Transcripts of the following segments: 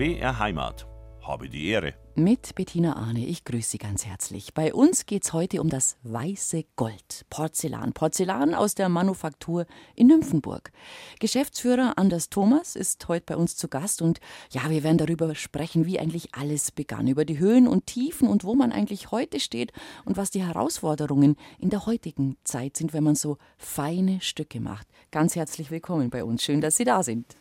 BR Heimat. Habe die Ehre. Mit Bettina Arne, ich grüße Sie ganz herzlich. Bei uns geht es heute um das weiße Gold, Porzellan. Porzellan aus der Manufaktur in Nymphenburg. Geschäftsführer Anders Thomas ist heute bei uns zu Gast und ja, wir werden darüber sprechen, wie eigentlich alles begann, über die Höhen und Tiefen und wo man eigentlich heute steht und was die Herausforderungen in der heutigen Zeit sind, wenn man so feine Stücke macht. Ganz herzlich willkommen bei uns. Schön, dass Sie da sind.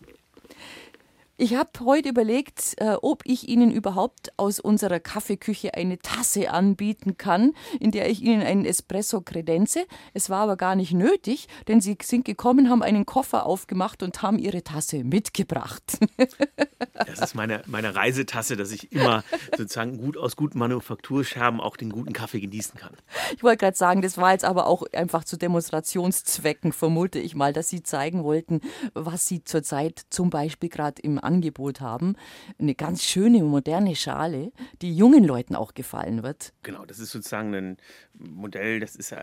Ich habe heute überlegt, äh, ob ich Ihnen überhaupt aus unserer Kaffeeküche eine Tasse anbieten kann, in der ich Ihnen einen Espresso kredenze. Es war aber gar nicht nötig, denn Sie sind gekommen, haben einen Koffer aufgemacht und haben Ihre Tasse mitgebracht. das ist meine, meine Reisetasse, dass ich immer sozusagen gut aus guten Manufakturscherben auch den guten Kaffee genießen kann. Ich wollte gerade sagen, das war jetzt aber auch einfach zu Demonstrationszwecken, vermute ich mal, dass Sie zeigen wollten, was Sie zurzeit zum Beispiel gerade im Angebot haben. Eine ganz schöne, moderne Schale, die jungen Leuten auch gefallen wird. Genau, das ist sozusagen ein Modell, das ist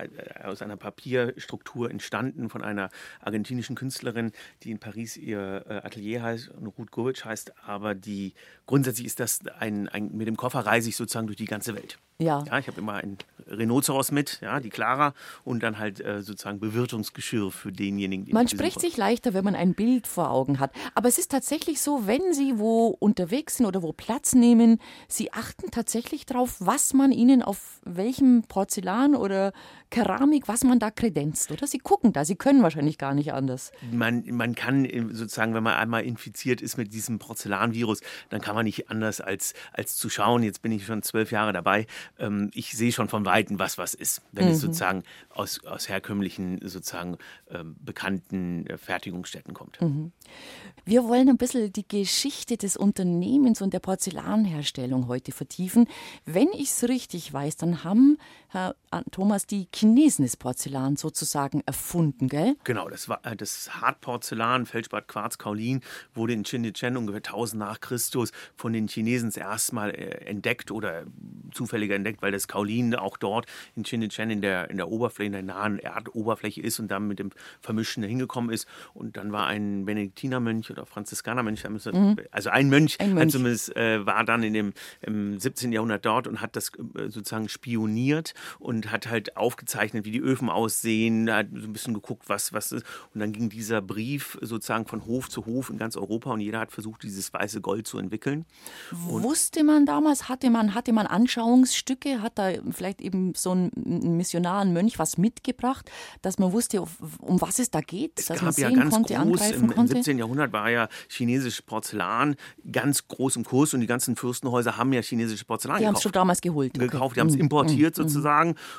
aus einer Papierstruktur entstanden von einer argentinischen Künstlerin, die in Paris ihr äh, Atelier heißt, Ruth Govic heißt, aber die grundsätzlich ist das ein, ein, mit dem Koffer reise ich sozusagen durch die ganze Welt. Ja. ja ich habe immer ein Rhinoceros mit, ja, die Clara und dann halt äh, sozusagen Bewirtungsgeschirr für denjenigen, die Man spricht sich leichter, wenn man ein Bild vor Augen hat. Aber es ist tatsächlich so, wenn Sie wo unterwegs sind oder wo Platz nehmen, Sie achten tatsächlich darauf, was man Ihnen auf welchem Porzellan oder Keramik, was man da kredenzt, oder? Sie gucken da, Sie können wahrscheinlich gar nicht anders. Man, man kann äh, sozusagen, wenn man einmal infiziert ist mit diesem Porzellanvirus, dann kann man nicht anders als, als zu schauen. Jetzt bin ich schon zwölf Jahre dabei. Ähm, ich sehe schon von Weitem, was was ist, wenn mhm. es sozusagen aus, aus herkömmlichen, sozusagen ähm, bekannten äh, Fertigungsstätten kommt. Mhm. Wir wollen ein bisschen die Geschichte des Unternehmens und der Porzellanherstellung heute vertiefen. Wenn ich es richtig weiß, dann haben Herr Thomas die Chinesen das Porzellan sozusagen erfunden, gell? Genau, das war äh, das Hartporzellan, Feldspat, Quarz, Kaolin, wurde in Xinjiang ungefähr 1000 nach Christus von den Chinesen erstmal äh, entdeckt oder zufälliger entdeckt, weil das Kaolin auch dort in Xinjiang in der, in der Oberfläche, in der nahen Erdoberfläche ist und dann mit dem Vermischen hingekommen ist. Und dann war ein Benediktinermönch oder Franziskanermönch, mhm. also ein Mönch, ein Mönch. zumindest äh, war dann in dem, im 17. Jahrhundert dort und hat das äh, sozusagen spioniert und hat halt aufgezeichnet, wie die Öfen aussehen, hat so ein bisschen geguckt, was, was ist. Und dann ging dieser Brief sozusagen von Hof zu Hof in ganz Europa und jeder hat versucht, dieses weiße Gold zu entwickeln. Und Wusste man damals, hatte man, hatte man Anschauungsstücke, hat da vielleicht eben so ein Missionar, ein Mönch was mitgebracht, dass man wusste, um was es da geht, es dass man sehen ja ganz konnte, groß, angreifen im, konnte? Im 17. Jahrhundert war ja chinesisches Porzellan ganz groß im Kurs und die ganzen Fürstenhäuser haben ja chinesische Porzellan die gekauft. Die haben es schon damals geholt. Gekauft, okay. die haben es mhm. importiert mhm. sozusagen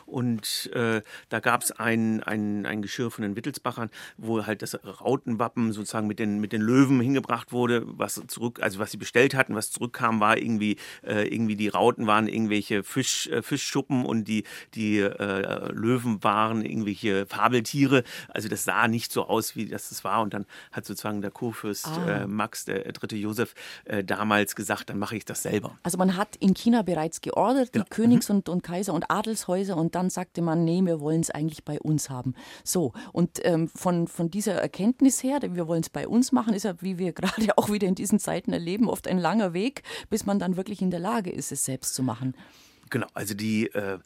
und äh, da gab es ein, ein, ein Geschirr von den Wittelsbachern, wo halt das Rautenwappen sozusagen mit den, mit den Löwen hingebracht wurde, was zurück, also was sie bestellt hatten, was zurückkam, war irgendwie, äh, irgendwie die Rauten waren irgendwelche Fisch, äh, Fischschuppen und die, die äh, Löwen waren irgendwelche Fabeltiere. Also das sah nicht so aus, wie das es war. Und dann hat sozusagen der Kurfürst ah. Äh, Max, der dritte Josef, äh, damals gesagt, dann mache ich das selber. Also man hat in China bereits geordert, die genau. Königs- und, und Kaiser- und Adelshäuser und dann sagte man, nee, wir wollen es eigentlich bei uns haben. So, und ähm, von, von dieser Erkenntnis her, wir wollen es bei uns machen, ist ja, wie wir gerade auch wieder in diesen Zeiten erleben, oft ein langer Weg, bis man dann wirklich in der Lage ist, es selbst zu machen. Genau, also die, äh,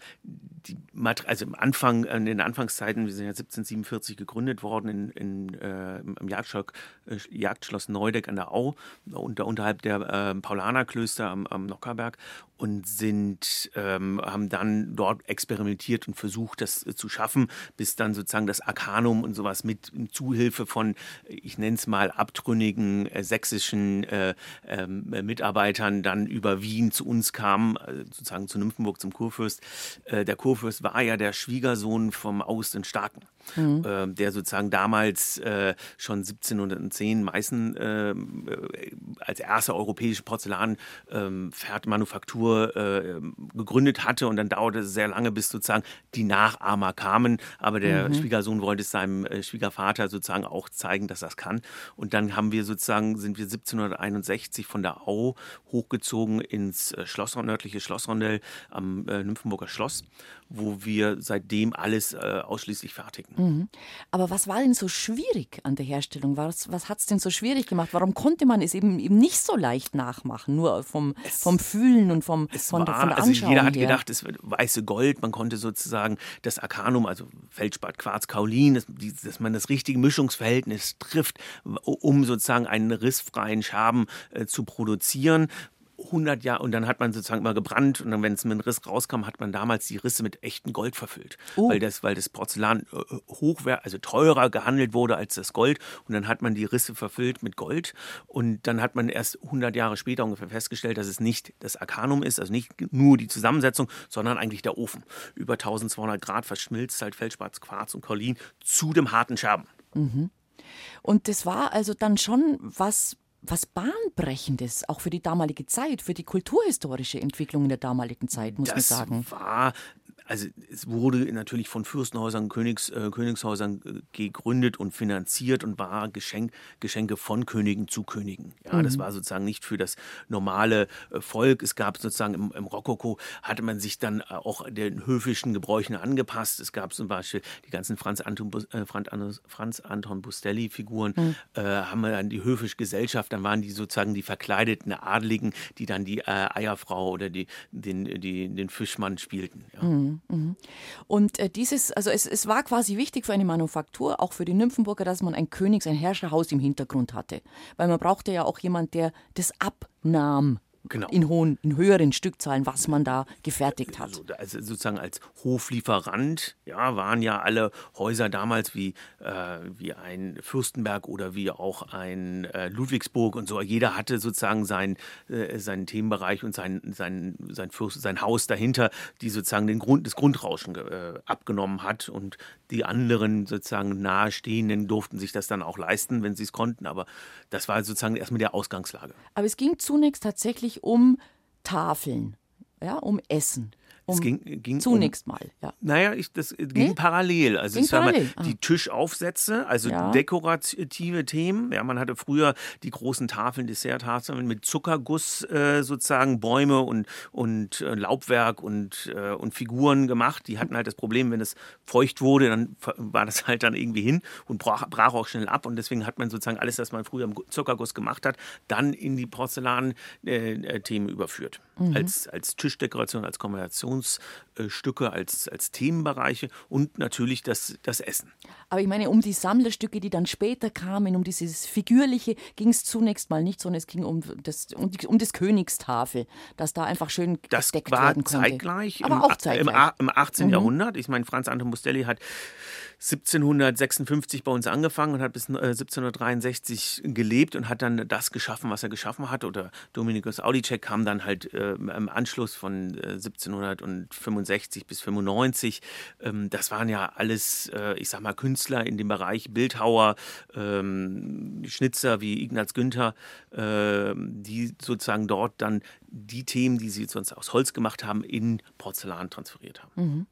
die also im Anfang, in den Anfangszeiten, wir sind ja 1747 gegründet worden in, in, äh, im Jagdschloss, äh, Jagdschloss Neudeck an der Au, unter, unterhalb der äh, Paulanerklöster am, am Nockerberg und sind, ähm, haben dann dort experimentiert und versucht, das äh, zu schaffen, bis dann sozusagen das Arkanum und sowas mit Zuhilfe von, ich nenne es mal, abtrünnigen sächsischen äh, ähm, Mitarbeitern dann über Wien zu uns kam, sozusagen zu Nymphenburg zum Kurfürst. Äh, der Kurfürst war ja der Schwiegersohn vom August den Starken mhm. äh, der sozusagen damals äh, schon 1710 Meißen als erste europäische Porzellanmanufaktur ähm, gegründet hatte und dann dauerte es sehr lange, bis sozusagen die Nachahmer kamen, aber der mhm. Schwiegersohn wollte es seinem Schwiegervater sozusagen auch zeigen, dass das kann und dann haben wir sozusagen, sind wir 1761 von der Au hochgezogen ins äh, Schloss, nördliche Schlossrondell am äh, Nymphenburger Schloss, wo wir seitdem alles äh, ausschließlich fertigen. Mhm. Aber was war denn so schwierig an der Herstellung? Was, was hat es denn so schwierig gemacht? Warum konnte man es eben, eben nicht so leicht nachmachen? Nur vom, es, vom Fühlen und vom, es von, war, von der also Anschauung Jeder hat her. gedacht, es wird weiße Gold. Man konnte sozusagen das Arcanum, also Feldspat, Quarz, Kaolin, dass, dass man das richtige Mischungsverhältnis trifft, um sozusagen einen rissfreien Scherben äh, zu produzieren. 100 Jahre und dann hat man sozusagen immer gebrannt und dann, wenn es mit einem Riss rauskam, hat man damals die Risse mit echtem Gold verfüllt, Oh. weil das, weil das Porzellan äh, hochwer also teurer gehandelt wurde als das Gold und dann hat man die Risse verfüllt mit Gold und dann hat man erst 100 Jahre später ungefähr festgestellt, dass es nicht das Arcanum ist, also nicht nur die Zusammensetzung, sondern eigentlich der Ofen. Über 1200 Grad verschmilzt halt Feldspatz, Quarz und Kaolin zu dem harten Scherben. Und das war also dann schon was, was Bahnbrechendes, auch für die damalige Zeit, für die kulturhistorische Entwicklung in der damaligen Zeit, muss man das sagen. war, also es wurde natürlich von Fürstenhäusern, Königs, äh, Königshäusern äh, gegründet und finanziert und war Geschenk, Geschenke von Königen zu Königen. Ja, das war sozusagen nicht für das normale äh, Volk. Es gab sozusagen im, im Rokoko hatte man sich dann äh, auch den höfischen Gebräuchen angepasst. Es gab zum Beispiel die ganzen Franz Anton, Franz, Anton- Franz Anton Bustelli-Figuren, äh, haben wir dann die höfische Gesellschaft, dann waren die sozusagen die verkleideten Adligen, die dann die Eierfrau oder die, den, die, den Fischmann spielten. Ja. Und äh, dieses, also es, es war quasi wichtig für eine Manufaktur, auch für die Nymphenburger, dass man ein Königs-, ein Herrscherhaus im Hintergrund hatte. Weil man brauchte ja auch jemand, der das abnahm. Genau. In hohen, in höheren Stückzahlen, was man da gefertigt hat. Also, also sozusagen als Hoflieferant, ja, waren ja alle Häuser damals wie, äh, wie ein Fürstenberg oder wie auch ein äh, Ludwigsburg und so. Jeder hatte sozusagen sein, äh, seinen Themenbereich und sein, sein, sein, Fürst, sein Haus dahinter, die sozusagen den Grund, das Grundrauschen äh, abgenommen hat. Und die anderen sozusagen nahestehenden durften sich das dann auch leisten, wenn sie es konnten. Aber das war sozusagen erstmal der Ausgangslage. Aber es ging zunächst tatsächlich um Tafeln, ja, um Essen. Es ging, ging zunächst um, mal, ja. Naja, ich, das ging Nee? parallel. Also Ging ich sag parallel, mal, ah. die Tischaufsätze, also Ja. dekorative Themen. Ja, man hatte früher die großen Tafeln, Desserttafeln mit Zuckerguss äh, sozusagen, Bäume und, und äh, Laubwerk und, äh, und Figuren gemacht. Die hatten halt das Problem, wenn es feucht wurde, dann war das halt dann irgendwie hin und brach, brach auch schnell ab. Und deswegen hat man sozusagen alles, was man früher im Zuckerguss gemacht hat, dann in die Porzellan-Themen äh, äh, überführt. Als, als Tischdekoration, als Jones Äh, Stücke als, als Themenbereiche und natürlich das, das Essen. Aber ich meine, um die Sammlerstücke, die dann später kamen, um dieses Figürliche, ging es zunächst mal nicht, sondern es ging um das, um, die, um das Königstafel, dass da einfach schön das gesteckt werden konnte. Das war zeitgleich, aber im, auch zeitgleich. Im, im 18. Mhm. Jahrhundert. Ich meine, Franz Anton Mustelli hat 1756 bei uns angefangen und hat bis äh, 1763 gelebt und hat dann das geschaffen, was er geschaffen hat. Oder Dominikus Audicek kam dann halt äh, im Anschluss von äh, 1765 65 bis 95. Ähm, das waren ja alles, äh, ich sag mal, Künstler in dem Bereich Bildhauer, ähm, Schnitzer wie Ignaz Günther, ähm, die sozusagen dort dann die Themen, die sie sonst aus Holz gemacht haben, in Porzellan transferiert haben.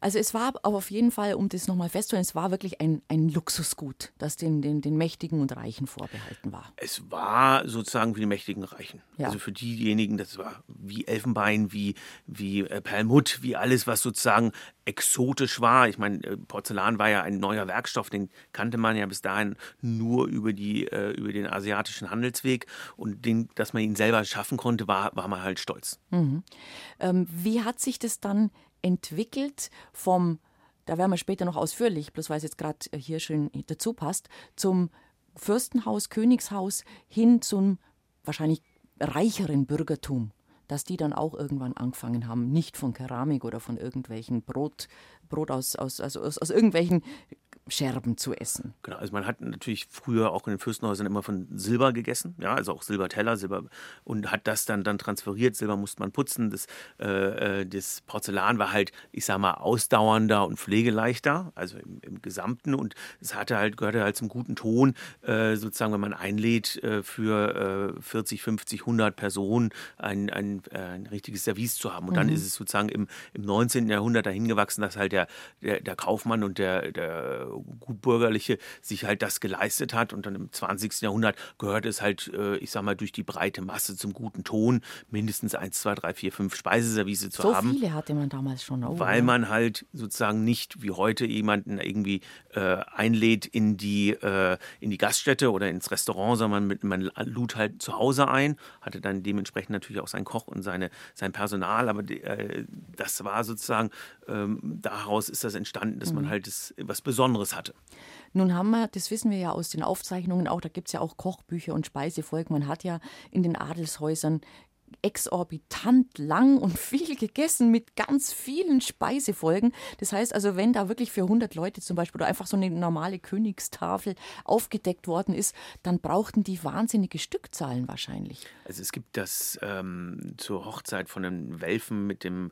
Also es war aber auf jeden Fall, um das nochmal festzuhalten, es war wirklich ein, ein Luxusgut, das den, den, den Mächtigen und Reichen vorbehalten war. Es war sozusagen für die mächtigen Reichen. Ja. Also für diejenigen, das war wie Elfenbein, wie, wie äh, Perlmutt, wie alles, was sozusagen exotisch war. Ich meine, äh, Porzellan war ja ein neuer Werkstoff, den kannte man ja bis dahin nur über, die, äh, über den asiatischen Handelsweg. Und den, dass man ihn selber schaffen konnte, war, war man halt stolz. Ähm, wie hat sich das dann entwickelt vom, da werden wir später noch ausführlich, bloß weil es jetzt gerade hier schön dazu passt, zum Fürstenhaus, Königshaus hin zum wahrscheinlich reicheren Bürgertum, dass die dann auch irgendwann angefangen haben, nicht von Keramik oder von irgendwelchen Brot, Brot aus, aus, also aus, aus irgendwelchen Scherben zu essen. Genau, also man hat natürlich früher auch in den Fürstenhäusern immer von Silber gegessen, ja, also auch Silberteller, Silber und hat das dann dann transferiert. Silber musste man putzen. Das, äh, äh, das Porzellan war halt, ich sag mal, ausdauernder und pflegeleichter, also im, im Gesamten und es hatte halt gehörte halt zum guten Ton, äh, sozusagen, wenn man einlädt äh, für äh, 40, 50, 100 Personen ein, ein, äh, ein richtiges Service zu haben. Und dann ist es sozusagen im, im 19. Jahrhundert dahin gewachsen, dass halt der, der, der Kaufmann und der, der Gutbürgerliche sich halt das geleistet hat. Und dann im 20. Jahrhundert gehört es halt, äh, ich sag mal, durch die breite Masse zum guten Ton, mindestens 1, 2, 3, 4, 5 Speiseservice zu so haben. So viele hatte man damals schon. Oh, weil man halt sozusagen nicht wie heute jemanden irgendwie äh, einlädt in die, äh, in die Gaststätte oder ins Restaurant, sondern man, man lud halt zu Hause ein, hatte dann dementsprechend natürlich auch seinen Koch und seine, sein Personal, aber äh, das war sozusagen, ähm, daraus ist das entstanden, dass mhm. man halt das, was Besonderes hatte. Nun haben wir, das wissen wir ja aus den Aufzeichnungen auch, da gibt es ja auch Kochbücher und Speisefolgen. Man hat ja in den Adelshäusern exorbitant lang und viel gegessen mit ganz vielen Speisefolgen. Das heißt also, wenn da wirklich für 100 Leute zum Beispiel oder einfach so eine normale Königstafel aufgedeckt worden ist, dann brauchten die wahnsinnige Stückzahlen wahrscheinlich. Also es gibt das ähm, zur Hochzeit von den Welfen mit dem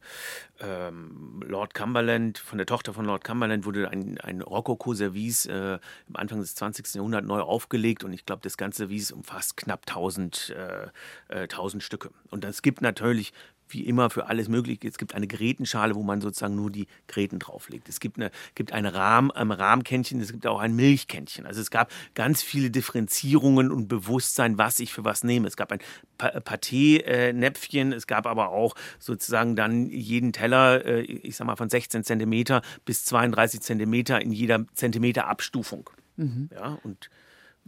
ähm, Lord Cumberland, von der Tochter von Lord Cumberland wurde ein, ein Rokoko-Service äh, am Anfang des 20. Jahrhunderts neu aufgelegt und ich glaube, das ganze Service umfasst knapp 1000, äh, äh, 1000 Stücke. Und es gibt natürlich wie immer für alles möglich. Es gibt eine Grätenschale, wo man sozusagen nur die Gräten drauflegt. Es gibt, eine, gibt eine Rahm, ein Rahmkännchen, es gibt auch ein Milchkännchen. Also es gab ganz viele Differenzierungen und Bewusstsein, was ich für was nehme. Es gab ein Pâté-Näpfchen, es gab aber auch sozusagen dann jeden Teller, äh, ich sag mal von 16 Zentimeter bis 32 Zentimeter in jeder Zentimeter Abstufung. Mhm. Ja, und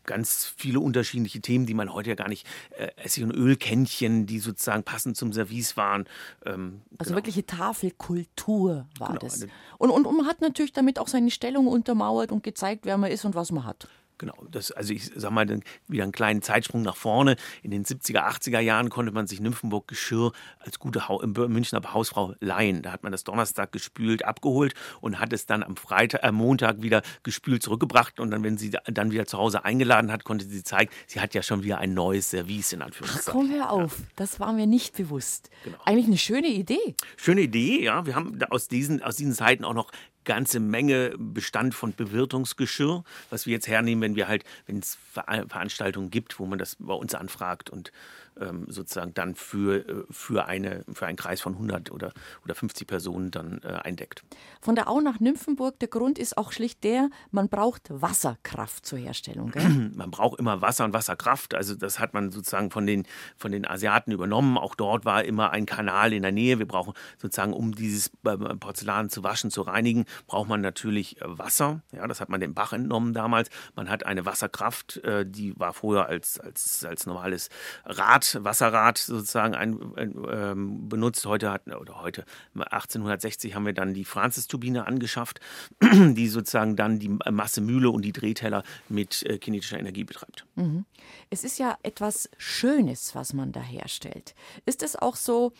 ganz viele unterschiedliche Themen, die man heute ja gar nicht, äh, Essig- und Ölkännchen, die sozusagen passend zum Service waren. Ähm, also genau. wirkliche Tafelkultur war genau. das. Und, und, und man hat natürlich damit auch seine Stellung untermauert und gezeigt, wer man ist und was man hat. Genau, das, also ich sag mal, wieder einen kleinen Zeitsprung nach vorne. In den 70er, 80er Jahren konnte man sich Nymphenburg Geschirr als gute ha Münchner Hausfrau leihen. Da hat man das Donnerstag gespült, abgeholt und hat es dann am Freitag, äh, Montag wieder gespült zurückgebracht. Und dann, wenn sie dann wieder zu Hause eingeladen hat, konnte sie zeigen, sie hat ja schon wieder ein neues Service in Anführungszeichen. Ach, komm hör auf, ja. das war mir nicht bewusst. Genau. Eigentlich eine schöne Idee. Schöne Idee, ja. Wir haben aus diesen, aus diesen Zeiten auch noch ganze Menge Bestand von Bewirtungsgeschirr, was wir jetzt hernehmen, wenn wir halt, wenn es Veranstaltungen gibt, wo man das bei uns anfragt und ähm, sozusagen dann für, äh, für, eine, für einen Kreis von 100 oder, oder 50 Personen dann äh, eindeckt. Von der Au nach Nymphenburg, der Grund ist auch schlicht der, man braucht Wasserkraft zur Herstellung. Gell? Man braucht immer Wasser und Wasserkraft. Also das hat man sozusagen von den, von den Asiaten übernommen. Auch dort war immer ein Kanal in der Nähe. Wir brauchen sozusagen, um dieses äh, Porzellan zu waschen, zu reinigen, braucht man natürlich äh, Wasser. Ja, das hat man dem Bach entnommen damals. Man hat eine Wasserkraft, die war vorher als, als, als normales Rad Wasserrad sozusagen ein, ähm, benutzt. Heute hat, oder heute, 1860 haben wir dann die Francis-Turbine angeschafft, die sozusagen dann die Massemühle und die Drehteller mit äh, kinetischer Energie betreibt. Mhm. Es ist ja etwas Schönes, was man da herstellt. Ist es auch so,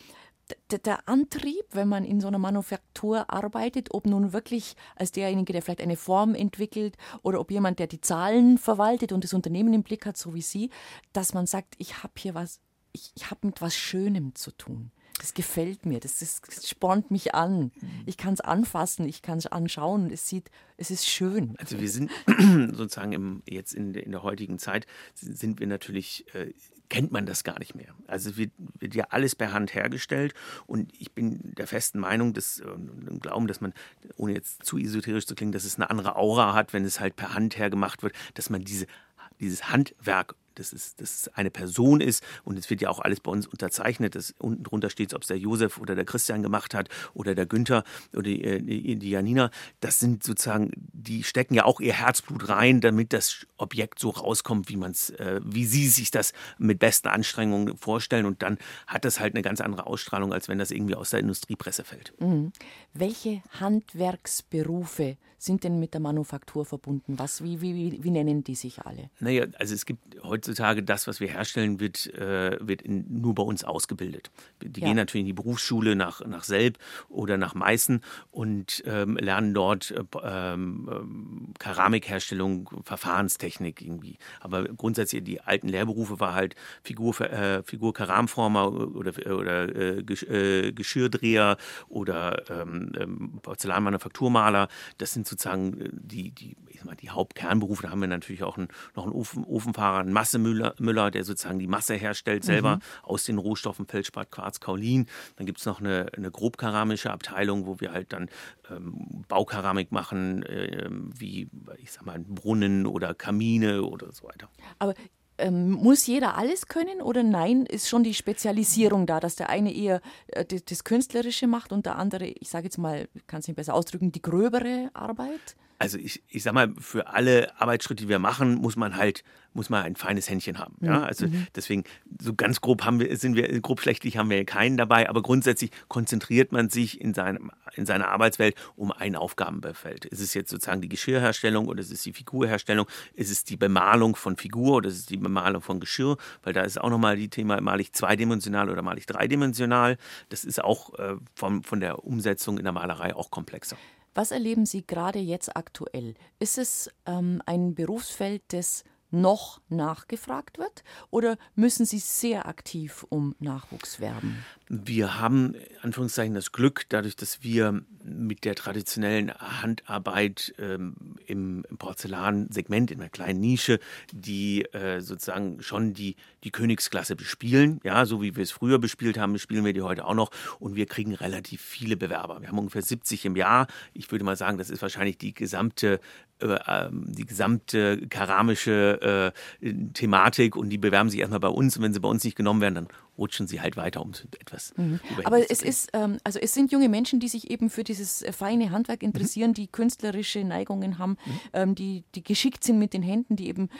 der Antrieb, wenn man in so einer Manufaktur arbeitet, ob nun wirklich als derjenige, der vielleicht eine Form entwickelt oder ob jemand, der die Zahlen verwaltet und das Unternehmen im Blick hat, so wie Sie, dass man sagt, ich habe hier was, ich, ich habe mit was Schönem zu tun. Das gefällt mir, das, das, das spornt mich an. Ich kann es anfassen, ich kann es anschauen. Es sieht, es ist schön. Also wir sind sozusagen im, jetzt in, in der heutigen Zeit sind wir natürlich äh, kennt man das gar nicht mehr. Also wird, wird, ja alles per Hand hergestellt und ich bin der festen Meinung, dass, und Glauben, dass man, ohne jetzt zu esoterisch zu klingen, dass es eine andere Aura hat, wenn es halt per Hand hergemacht wird, dass man diese, dieses Handwerk dass es, dass es eine Person ist und es wird ja auch alles bei uns unterzeichnet, dass unten drunter steht, ob es der Josef oder der Christian gemacht hat oder der Günther oder die, äh, die, die Janina. Das sind sozusagen, die stecken ja auch ihr Herzblut rein, damit das Objekt so rauskommt, wie man es, äh, wie sie sich das mit besten Anstrengungen vorstellen und dann hat das halt eine ganz andere Ausstrahlung, als wenn das irgendwie aus der Industriepresse fällt. Mhm. Welche Handwerksberufe sind denn mit der Manufaktur verbunden? Was, wie, wie, wie nennen die sich alle? Naja, also es gibt heutzutage das, was wir herstellen, wird, äh, wird in, nur bei uns ausgebildet. Die ja. gehen natürlich in die Berufsschule nach, nach Selb oder nach Meißen und ähm, lernen dort äh, ähm, Keramikherstellung, Verfahrenstechnik irgendwie. Aber grundsätzlich die alten Lehrberufe war halt Figur, äh, Figur Keramformer oder, oder äh, äh, Geschirrdreher oder ähm, ähm, Porzellanmanufakturmaler. Das sind so sozusagen äh, die, die, ich sag mal, die Hauptkernberufe. Da haben wir natürlich auch einen, noch einen Ofen, Ofenfahrer, einen Massemüller, Müller, der sozusagen die Masse herstellt selber mhm. aus den Rohstoffen Feldspat, Quarz, Kaolin. Dann gibt es noch eine, eine grobkeramische Abteilung, wo wir halt dann ähm, Baukeramik machen, äh, wie, ich sag mal, Brunnen oder Kamine oder so weiter. Aber ähm, muss jeder alles können oder nein, ist schon die Spezialisierung da, dass der eine eher äh, das, das, Künstlerische macht und der andere, ich sage jetzt mal, kann es nicht besser ausdrücken, die gröbere Arbeit? Also ich, ich sag mal, für alle Arbeitsschritte, die wir machen, muss man halt muss man ein feines Händchen haben. Ja? Mhm. Also mhm. deswegen, so ganz grob haben wir, sind wir, grob schlechtlich haben wir keinen dabei, aber grundsätzlich konzentriert man sich in, seinem, in seiner Arbeitswelt um ein Aufgabenfeld. Ist es jetzt sozusagen die Geschirrherstellung oder ist es die Figurherstellung? Ist es die Bemalung von Figur oder ist es die Bemalung von Geschirr? Weil da ist auch nochmal die Thema, mal ich zweidimensional oder mal ich dreidimensional. Das ist auch äh, vom, von der Umsetzung in der Malerei auch komplexer. Was erleben Sie gerade jetzt aktuell? Ist es ähm, ein Berufsfeld, das noch nachgefragt wird? Oder müssen Sie sehr aktiv um Nachwuchs werben? Wir haben, Anführungszeichen, das Glück, dadurch, dass wir mit der traditionellen Handarbeit ähm, im, Porzellansegment, in einer kleinen Nische, die äh, sozusagen schon die, die Königsklasse bespielen. Ja, so wie wir es früher bespielt haben, spielen wir die heute auch noch. Und wir kriegen relativ viele Bewerber. Wir haben ungefähr 70 im Jahr. Ich würde mal sagen, das ist wahrscheinlich die gesamte äh, ähm, die gesamte keramische äh, Thematik und die bewerben sich erstmal bei uns und wenn sie bei uns nicht genommen werden, dann rutschen sie halt weiter, um etwas. Mhm. Aber es ist, ähm, also es sind junge Menschen, die sich eben für dieses äh, feine Handwerk interessieren, mhm. die künstlerische Neigungen haben, mhm. ähm, die, die geschickt sind mit den Händen, die eben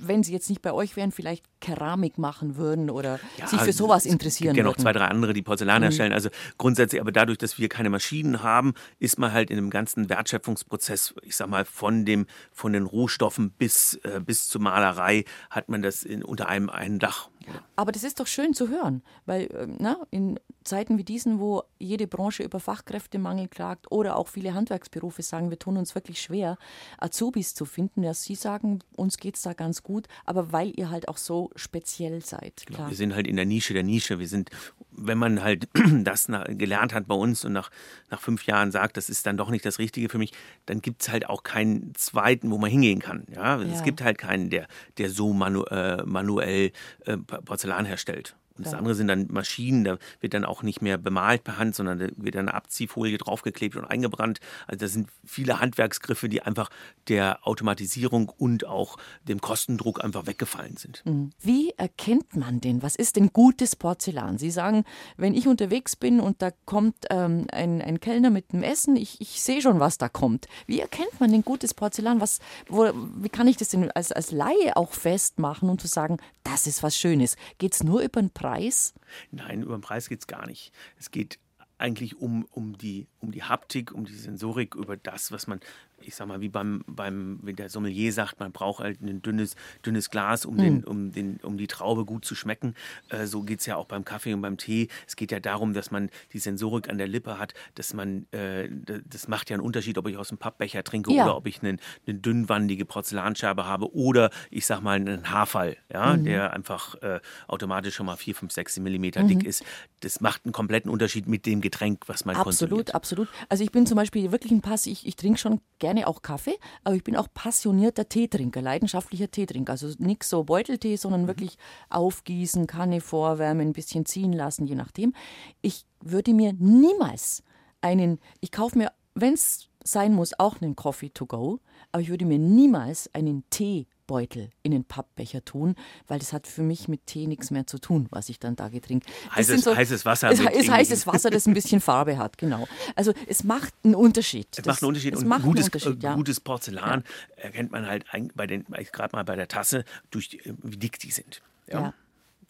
wenn sie jetzt nicht bei euch wären, vielleicht Keramik machen würden oder ja, sich für sowas interessieren würden. Es gibt ja noch zwei, drei andere, die Porzellan mhm. herstellen. Also grundsätzlich, aber dadurch, dass wir keine Maschinen haben, ist man halt in dem ganzen Wertschöpfungsprozess, ich sag mal, von, dem, von den Rohstoffen bis, äh, bis zur Malerei, hat man das in, unter einem einen Dach. Aber das ist doch schön zu hören, weil äh, na, in Zeiten wie diesen, wo jede Branche über Fachkräftemangel klagt oder auch viele Handwerksberufe sagen, wir tun uns wirklich schwer, Azubis zu finden. Ja, Sie sagen, uns geht es da ganz gut, aber weil ihr halt auch so speziell seid. Genau, wir sind halt in der Nische der Nische. Wir sind, wenn man halt das gelernt hat bei uns und nach, nach fünf Jahren sagt, das ist dann doch nicht das Richtige für mich, dann gibt es halt auch keinen zweiten, wo man hingehen kann. Ja? ja. Es gibt halt keinen, der, der so manu äh, manuell äh, Porzellan herstellt. Und das andere sind dann Maschinen, da wird dann auch nicht mehr bemalt per Hand, sondern da wird dann eine Abziehfolie draufgeklebt und eingebrannt. Also das sind viele Handwerksgriffe, die einfach der Automatisierung und auch dem Kostendruck einfach weggefallen sind. Mhm. Wie erkennt man denn, was ist denn gutes Porzellan? Sie sagen, wenn ich unterwegs bin und da kommt ähm, ein, ein Kellner mit dem Essen, ich, ich sehe schon, was da kommt. Wie erkennt man denn gutes Porzellan? Was, wo, wie kann ich das denn als, als Laie auch festmachen und zu sagen, das ist was Schönes? Geht es nur über den Preis? Nein, über den Preis geht es gar nicht. Es geht eigentlich um, um, die, um die Haptik, um die Sensorik, über das, was man ich sag mal, wie beim, beim, wie der Sommelier sagt, man braucht halt ein dünnes, dünnes Glas, um, mhm. den, um, den, um die Traube gut zu schmecken. Äh, so geht es ja auch beim Kaffee und beim Tee. Es geht ja darum, dass man die Sensorik an der Lippe hat, dass man, äh, das macht ja einen Unterschied, ob ich aus einem Pappbecher trinke ja. oder ob ich eine, eine dünnwandige Porzellanscherbe habe oder ich sag mal einen Haarfall, ja, mhm. der einfach äh, automatisch schon mal 4, 5, 6 Millimeter mhm. dick ist. Das macht einen kompletten Unterschied mit dem Getränk, was man absolut, konsumiert. Absolut, absolut. Also ich bin zum Beispiel wirklich ein Pass, ich, ich trinke schon gerne gerne auch Kaffee, aber ich bin auch passionierter Teetrinker, leidenschaftlicher Teetrinker. Also nichts so Beuteltee, sondern mhm. wirklich aufgießen, Kanne vorwärmen, ein bisschen ziehen lassen, je nachdem. Ich würde mir niemals einen, ich kaufe mir, wenn es sein muss, auch einen Coffee to go, aber ich würde mir niemals einen Tee Beutel in den Pappbecher tun, weil das hat für mich mit Tee nichts mehr zu tun, was ich dann da getrinke. Heißes, so, heißes Wasser. Es ist heißes Wasser, das ein bisschen Farbe hat, genau. Also es macht einen Unterschied. Es das, macht einen Unterschied und gutes, Unterschied, ja. gutes Porzellan ja. erkennt man halt bei den, gerade mal bei der Tasse, durch die, wie dick die sind. ja. ja.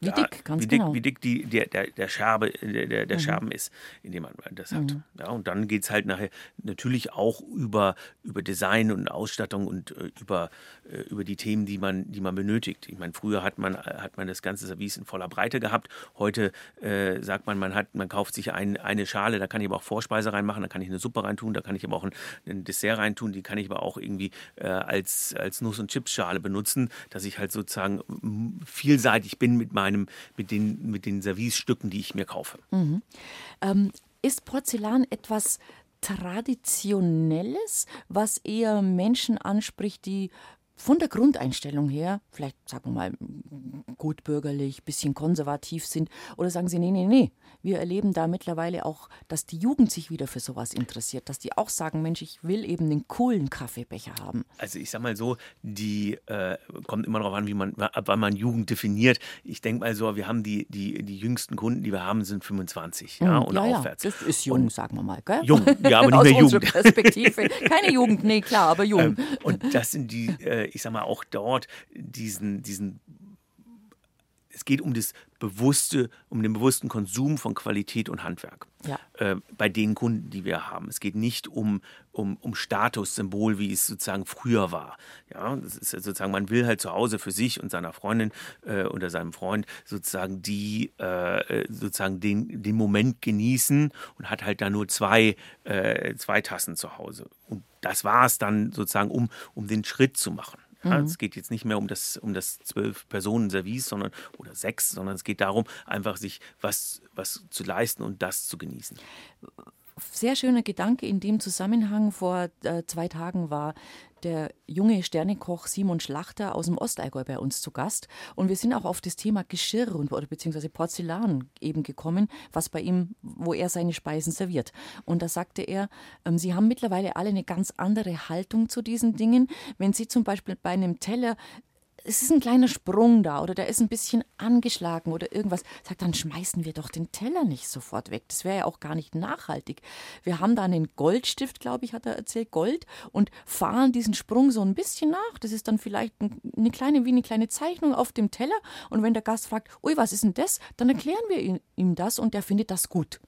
Wie dick, ganz wie dick, genau. Wie dick die, der, der, der, Scherbe, der, der mhm. Scherben ist, in dem man das hat. Mhm. Ja, und dann geht es halt nachher natürlich auch über, über Design und Ausstattung und äh, über, äh, über die Themen, die man, die man benötigt. Ich meine, früher hat man, hat man das ganze Service in voller Breite gehabt. Heute äh, sagt man, man, hat, man kauft sich ein, eine Schale, da kann ich aber auch Vorspeise reinmachen, da kann ich eine Suppe reintun, da kann ich aber auch ein, ein Dessert reintun, die kann ich aber auch irgendwie äh, als, als Nuss- und Chipsschale benutzen, dass ich halt sozusagen vielseitig bin mit meinen meinem, mit den, mit den Servicestücken, die ich mir kaufe. Mhm. Ähm, ist Porzellan etwas, Traditionelles, was eher Menschen anspricht, die von der Grundeinstellung her, vielleicht sagen wir mal gutbürgerlich, bisschen konservativ sind, oder sagen sie, nee, nee, nee, wir erleben da mittlerweile auch, dass die Jugend sich wieder für sowas interessiert, dass die auch sagen, Mensch, ich will eben den coolen Kaffeebecher haben. Also ich sag mal so, die äh, kommt immer darauf an, wie man, ab wann man Jugend definiert. Ich denke mal so, wir haben die, die, die jüngsten Kunden, die wir haben, sind 25 ja, hm, und ja, aufwärts. Ja, das ist jung, und sagen wir mal, gell? Jung, ja, aber nicht mehr Jugend. Perspektive. Keine Jugend, nee, klar, aber jung. Ähm, und das sind die, äh, ich sag mal, auch dort diesen, diesen es geht um das bewusste, um den bewussten Konsum von Qualität und Handwerk. Ja. Äh, bei den Kunden, die wir haben. Es geht nicht um, um, um Statussymbol, wie es sozusagen früher war. Ja, das ist sozusagen, man will halt zu Hause für sich und seiner Freundin äh, oder seinem Freund sozusagen die äh, sozusagen den, den Moment genießen und hat halt da nur zwei, äh, zwei Tassen zu Hause. Und das war es dann sozusagen, um, um den Schritt zu machen. Ja, mhm. Es geht jetzt nicht mehr um das, um das zwölf Personen Service, sondern oder sechs, sondern es geht darum, einfach sich was, was zu leisten und das zu genießen sehr schöner Gedanke in dem Zusammenhang. Vor äh, zwei Tagen war der junge Sternekoch Simon Schlachter aus dem Ostallgäu bei uns zu Gast. Und wir sind auch auf das Thema Geschirr und, oder beziehungsweise Porzellan eben gekommen, was bei ihm, wo er seine Speisen serviert. Und da sagte er, ähm, sie haben mittlerweile alle eine ganz andere Haltung zu diesen Dingen. Wenn sie zum Beispiel bei einem Teller es ist ein kleiner Sprung da oder der ist ein bisschen angeschlagen oder irgendwas, sagt, dann schmeißen wir doch den Teller nicht sofort weg. Das wäre ja auch gar nicht nachhaltig. Wir haben da einen Goldstift, glaube ich, hat er erzählt, Gold, und fahren diesen Sprung so ein bisschen nach. Das ist dann vielleicht eine kleine, wie eine kleine Zeichnung auf dem Teller. Und wenn der Gast fragt, ui, was ist denn das? Dann erklären wir ihm das und der findet das gut.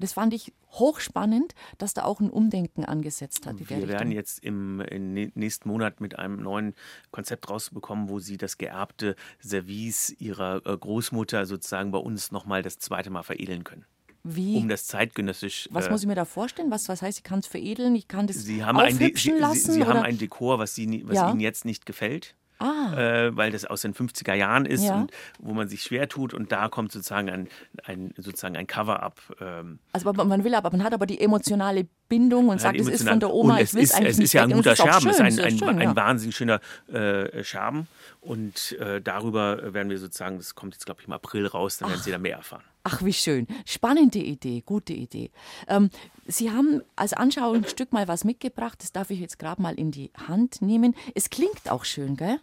Das fand ich hochspannend, dass da auch ein Umdenken angesetzt hat. Wir werden jetzt im, nächsten Monat mit einem neuen Konzept rausbekommen, wo Sie das geerbte Service Ihrer äh, Großmutter sozusagen bei uns nochmal das zweite Mal veredeln können. Wie? Um das zeitgenössisch. Was äh, muss ich mir da vorstellen? Was, was heißt, ich kann es veredeln? Ich kann das Sie haben ein, Sie, lassen? Sie, Sie haben ein Dekor, was, Sie, was ja. Ihnen jetzt nicht gefällt ah. äh, weil das aus den 50er Jahren ist ja. und wo man sich schwer tut und da kommt sozusagen ein, ein, sozusagen ein Cover-up. Ähm. Also man will aber, man hat aber die emotionale Bindung und sagt, es ist von der Oma, ich will es eigentlich Es ist ja ein guter Scherben, es ist ein, ein, schön, ein ja. wahnsinnig schöner äh, Scherben und äh, darüber werden wir sozusagen, das kommt jetzt glaube ich im April raus, dann werden Sie da mehr erfahren. Ach, wie schön. Spannende Idee, gute Idee. Ähm, Sie haben als Anschauungsstück mal was mitgebracht, das darf ich jetzt gerade mal in die Hand nehmen. Es klingt auch schön, gell?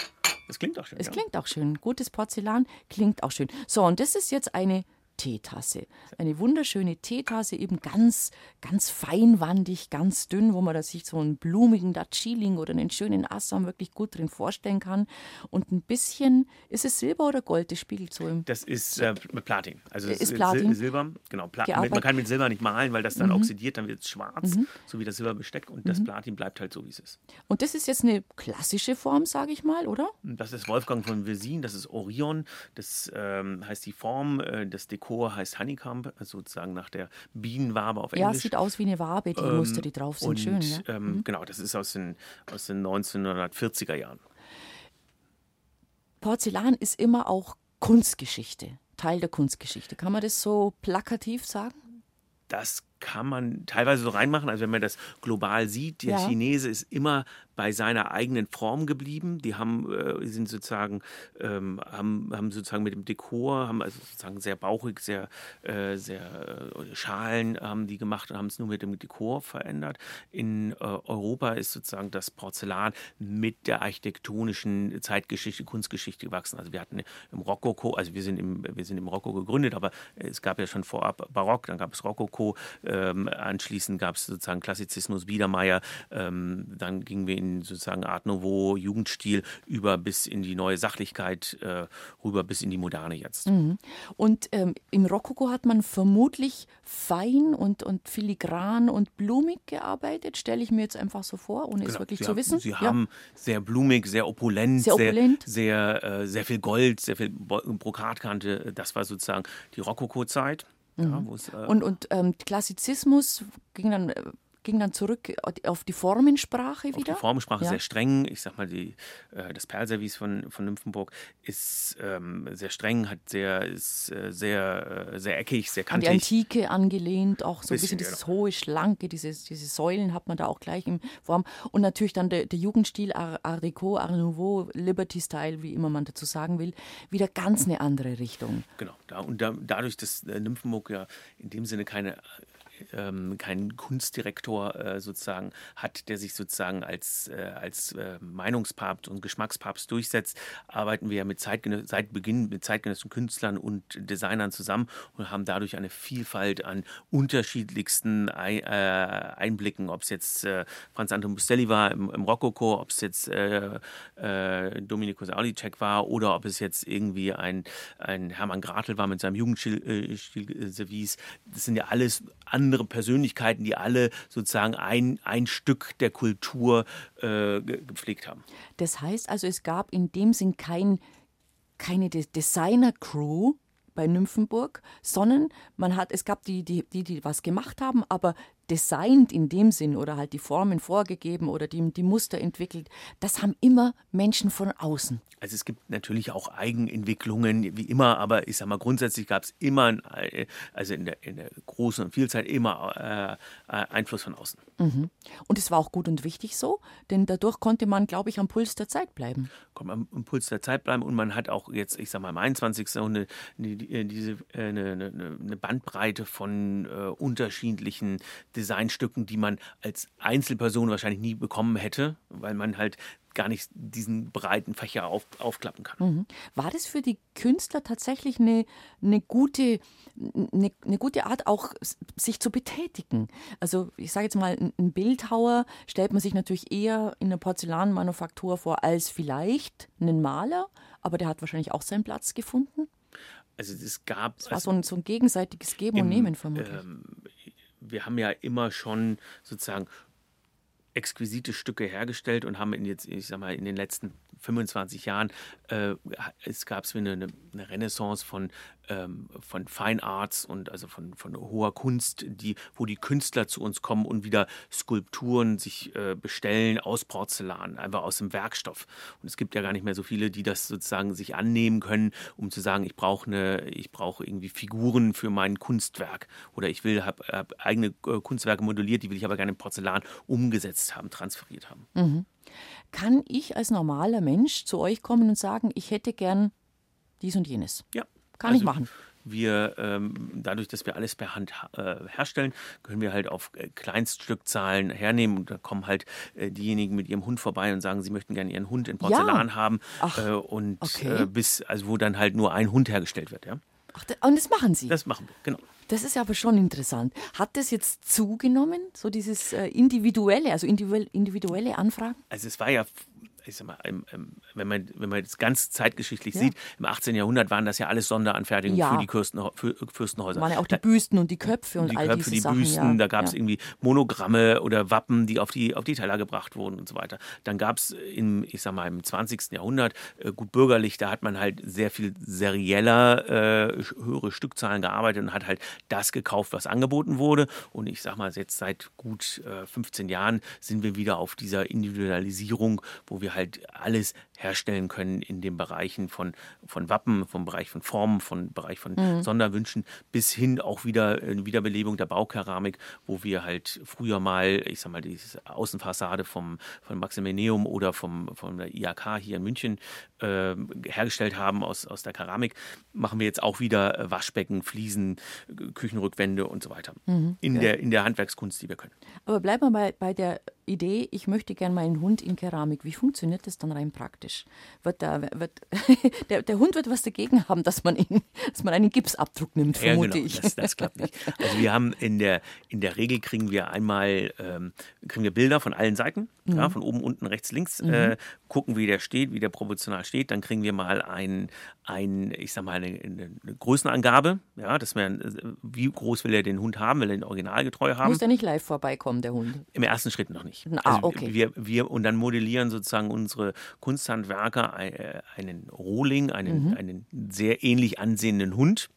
Es klingt auch schön. Es ja. klingt auch schön. Gutes Porzellan klingt auch schön. So, und das ist jetzt eine Teetasse. Eine wunderschöne Teetasse, eben ganz, ganz feinwandig, ganz dünn, wo man da sich so einen blumigen Darjeeling oder einen schönen Assam wirklich gut drin vorstellen kann. Und ein bisschen, ist es Silber oder Gold? Das spiegelt so im. Das ist äh, Platin. Also ist Platin. Silber, genau. Pla man kann mit Silber nicht malen, weil das dann mhm. oxidiert, dann wird es schwarz, mhm. so wie das Silberbesteck. Und das mhm. Platin bleibt halt so, wie es ist. Und das ist jetzt eine klassische Form, sage ich mal, oder? Das ist Wolfgang von Vesin, das ist Orion. Das ähm, heißt die Form, äh, das Dekor Dekor heißt Honeycomb, also sozusagen nach der Bienenwabe auf Englisch. Ja, sieht aus wie eine Wabe, die ähm, Muster, die drauf sind. Und, Schön, ja. Ähm, mhm. Genau, das ist aus den, aus den 1940er Jahren. Porzellan ist immer auch Kunstgeschichte, Teil der Kunstgeschichte. Kann man das so plakativ sagen? Das kann man teilweise so reinmachen. Also wenn man das global sieht, der Ja. Chinese ist immer bei seiner eigenen Form geblieben. Die haben, äh, sind sozusagen, ähm, haben, haben sozusagen mit dem Dekor, haben also sozusagen sehr bauchig, sehr, äh, sehr äh, Schalen haben die gemacht und haben es nur mit dem Dekor verändert. In äh, Europa ist sozusagen das Porzellan mit der architektonischen Zeitgeschichte, Kunstgeschichte gewachsen. Also wir hatten im Rokoko, also wir sind im, wir sind im Rokoko gegründet, aber es gab ja schon vorab Barock, dann gab es Rokoko, ähm, anschließend gab es sozusagen Klassizismus, Biedermeier, ähm, dann gingen wir in sozusagen Art Nouveau, Jugendstil über bis in die neue Sachlichkeit, äh, rüber bis in die Moderne jetzt. Mhm. Und ähm, im Rokoko hat man vermutlich fein und, und filigran und blumig gearbeitet, stelle ich mir jetzt einfach so vor, ohne genau. es wirklich Sie zu wissen. Sie ja. haben sehr blumig, sehr opulent, sehr, opulent. sehr, sehr, äh, sehr viel Gold, sehr viel Brokatkante. Das war sozusagen die Rokoko-Zeit. Mhm. Ja, äh und und ähm, Klassizismus ging dann äh, ging dann zurück auf die Formensprache wieder. Auf die Formensprache ja. sehr streng. Ich sag mal, die, äh, das Perlservice von, von Nymphenburg ist ähm, sehr streng, hat sehr, ist äh, sehr, äh, sehr eckig, sehr kantig. An die Antike angelehnt, auch so ein bisschen, bisschen dieses genau. hohe, schlanke, diese, diese Säulen hat man da auch gleich in Form. Und natürlich dann der, der Jugendstil Art, Art Deco, Art Nouveau, Liberty Style, wie immer man dazu sagen will, wieder ganz eine andere Richtung. Genau, da, und da, dadurch, dass äh, Nymphenburg ja in dem Sinne keine ähm, keinen Kunstdirektor äh, sozusagen hat, der sich sozusagen als, äh, als äh, Meinungspapst und Geschmackspapst durchsetzt, arbeiten wir ja mit seit Beginn mit zeitgenössischen Künstlern und Designern zusammen und haben dadurch eine Vielfalt an unterschiedlichsten Ei äh, Einblicken, ob es jetzt äh, Franz Anton Bustelli war im, im Rokoko, ob es jetzt äh, Domenico Saulicek war oder ob es jetzt irgendwie ein, ein Hermann Gratel war mit seinem Jugendstil-Service. das sind ja alles andere andere Persönlichkeiten, die alle sozusagen ein, ein Stück der Kultur äh, gepflegt haben. Das heißt also, es gab in dem Sinn kein, keine Designer-Crew, bei Nymphenburg, sondern man hat, es gab die, die, die, die was gemacht haben, aber designt in dem Sinn oder halt die Formen vorgegeben oder die, die Muster entwickelt, das haben immer Menschen von außen. Also es gibt natürlich auch Eigenentwicklungen, wie immer, aber ich sag mal, grundsätzlich gab es immer, äh, also in der, in der großen Vielzahl immer äh, äh, Einfluss von außen. Mhm. Und es war auch gut und wichtig so, denn dadurch konnte man, glaube ich, am Puls der Zeit bleiben. Konnte man am Puls der Zeit bleiben und man hat auch jetzt, ich sag mal, im 21. Jahrhundert eine, diese, eine, eine, eine Bandbreite von äh, unterschiedlichen Designstücken, die man als Einzelperson wahrscheinlich nie bekommen hätte, weil man halt gar nicht diesen breiten Fächer auf, aufklappen kann. Mhm. War das für die Künstler tatsächlich eine, eine, gute, eine, eine gute Art, auch sich zu betätigen? Also ich sage jetzt mal, ein Bildhauer stellt man sich natürlich eher in der Porzellanmanufaktur vor als vielleicht einen Maler, aber der hat wahrscheinlich auch seinen Platz gefunden. Also es gab. Es war also, so, ein, so ein gegenseitiges Geben im, und Nehmen vermutlich. Ähm, wir haben ja immer schon sozusagen exquisite Stücke hergestellt und haben in jetzt, ich sag mal, in den letzten 25 Jahren äh, es gab es eine, eine Renaissance von, ähm, von Fine Arts und also von, von hoher Kunst, die, wo die Künstler zu uns kommen und wieder Skulpturen sich äh, bestellen aus Porzellan, einfach aus dem Werkstoff. Und es gibt ja gar nicht mehr so viele, die das sozusagen sich annehmen können, um zu sagen, ich brauche eine, ich brauche irgendwie Figuren für mein Kunstwerk oder ich will, habe hab eigene äh, Kunstwerke modelliert, die will ich aber gerne in Porzellan umgesetzt haben, transferiert haben. Mhm. Kann ich als normaler Mensch zu euch kommen und sagen, ich hätte gern dies und jenes? Ja. Kann also, ich machen. Wir, ähm, dadurch, dass wir alles per Hand äh, herstellen, können wir halt auf äh, Kleinststückzahlen hernehmen und da kommen halt äh, diejenigen mit ihrem Hund vorbei und sagen, sie möchten gerne ihren Hund in Porzellan ja. haben Ach, und okay. Bis, also wo dann halt nur ein Hund hergestellt wird, ja. Ach, und das machen Sie? Das machen wir, genau. Das ist aber schon interessant. Hat das jetzt zugenommen, so dieses individuelle, also individuelle Anfragen? Also es war ja ich sag mal, im, im, wenn, man, wenn man das ganz zeitgeschichtlich ja. sieht, im 18. Jahrhundert waren das ja alles Sonderanfertigungen ja. für die Kürsten, für, Fürstenhäuser. Waren ja auch die Büsten und die Köpfe und die all Köpfe, diese die Sachen, Büsten, ja. da gab es irgendwie Monogramme oder Wappen, die auf die, auf die Teller gebracht wurden und so weiter. Dann gab es im, ich sag mal, im 20. Jahrhundert, äh, gut bürgerlich, da hat man halt sehr viel serieller, äh, höhere Stückzahlen gearbeitet und hat halt das gekauft, was angeboten wurde. Und ich sag mal, jetzt seit gut äh, 15 Jahren sind wir wieder auf dieser Individualisierung, wo wir halt alles herstellen können in den Bereichen von, von Wappen, vom Bereich von Formen, vom Bereich von mhm. Sonderwünschen, bis hin auch wieder eine Wiederbelebung der Baukeramik, wo wir halt früher mal, ich sag mal, die Außenfassade vom, vom Maximilineum oder vom, von der IAK hier in München äh, hergestellt haben aus, aus der Keramik, machen wir jetzt auch wieder äh, Waschbecken, Fliesen, Küchenrückwände und so weiter. Mhm. In, ja. der, in der Handwerkskunst, die wir können. Aber bleiben wir bei, bei der Idee, ich möchte gerne meinen Hund in Keramik. Wie funktioniert das dann rein praktisch? Wird da, wird, der, der Hund wird was dagegen haben, dass man, ihn, dass man einen Gipsabdruck nimmt, vermute ja, genau. ich. Das, das, klappt nicht. Also wir haben in der, in der Regel kriegen wir einmal ähm, kriegen wir Bilder von allen Seiten, mhm. ja, von oben, unten, rechts, links, mhm. äh, gucken, wie der steht, wie der proportional steht. Dann kriegen wir mal ein, ein ich sag mal, eine, eine Größenangabe, ja, dass wir, wie groß will er den Hund haben, will er den originalgetreu haben. Muss der nicht live vorbeikommen, der Hund? Im ersten Schritt noch nicht nicht. Ah, also okay. wir, wir, und dann modellieren sozusagen unsere Kunsthandwerker einen Rohling, einen, mhm. einen sehr ähnlich ansehenden Hund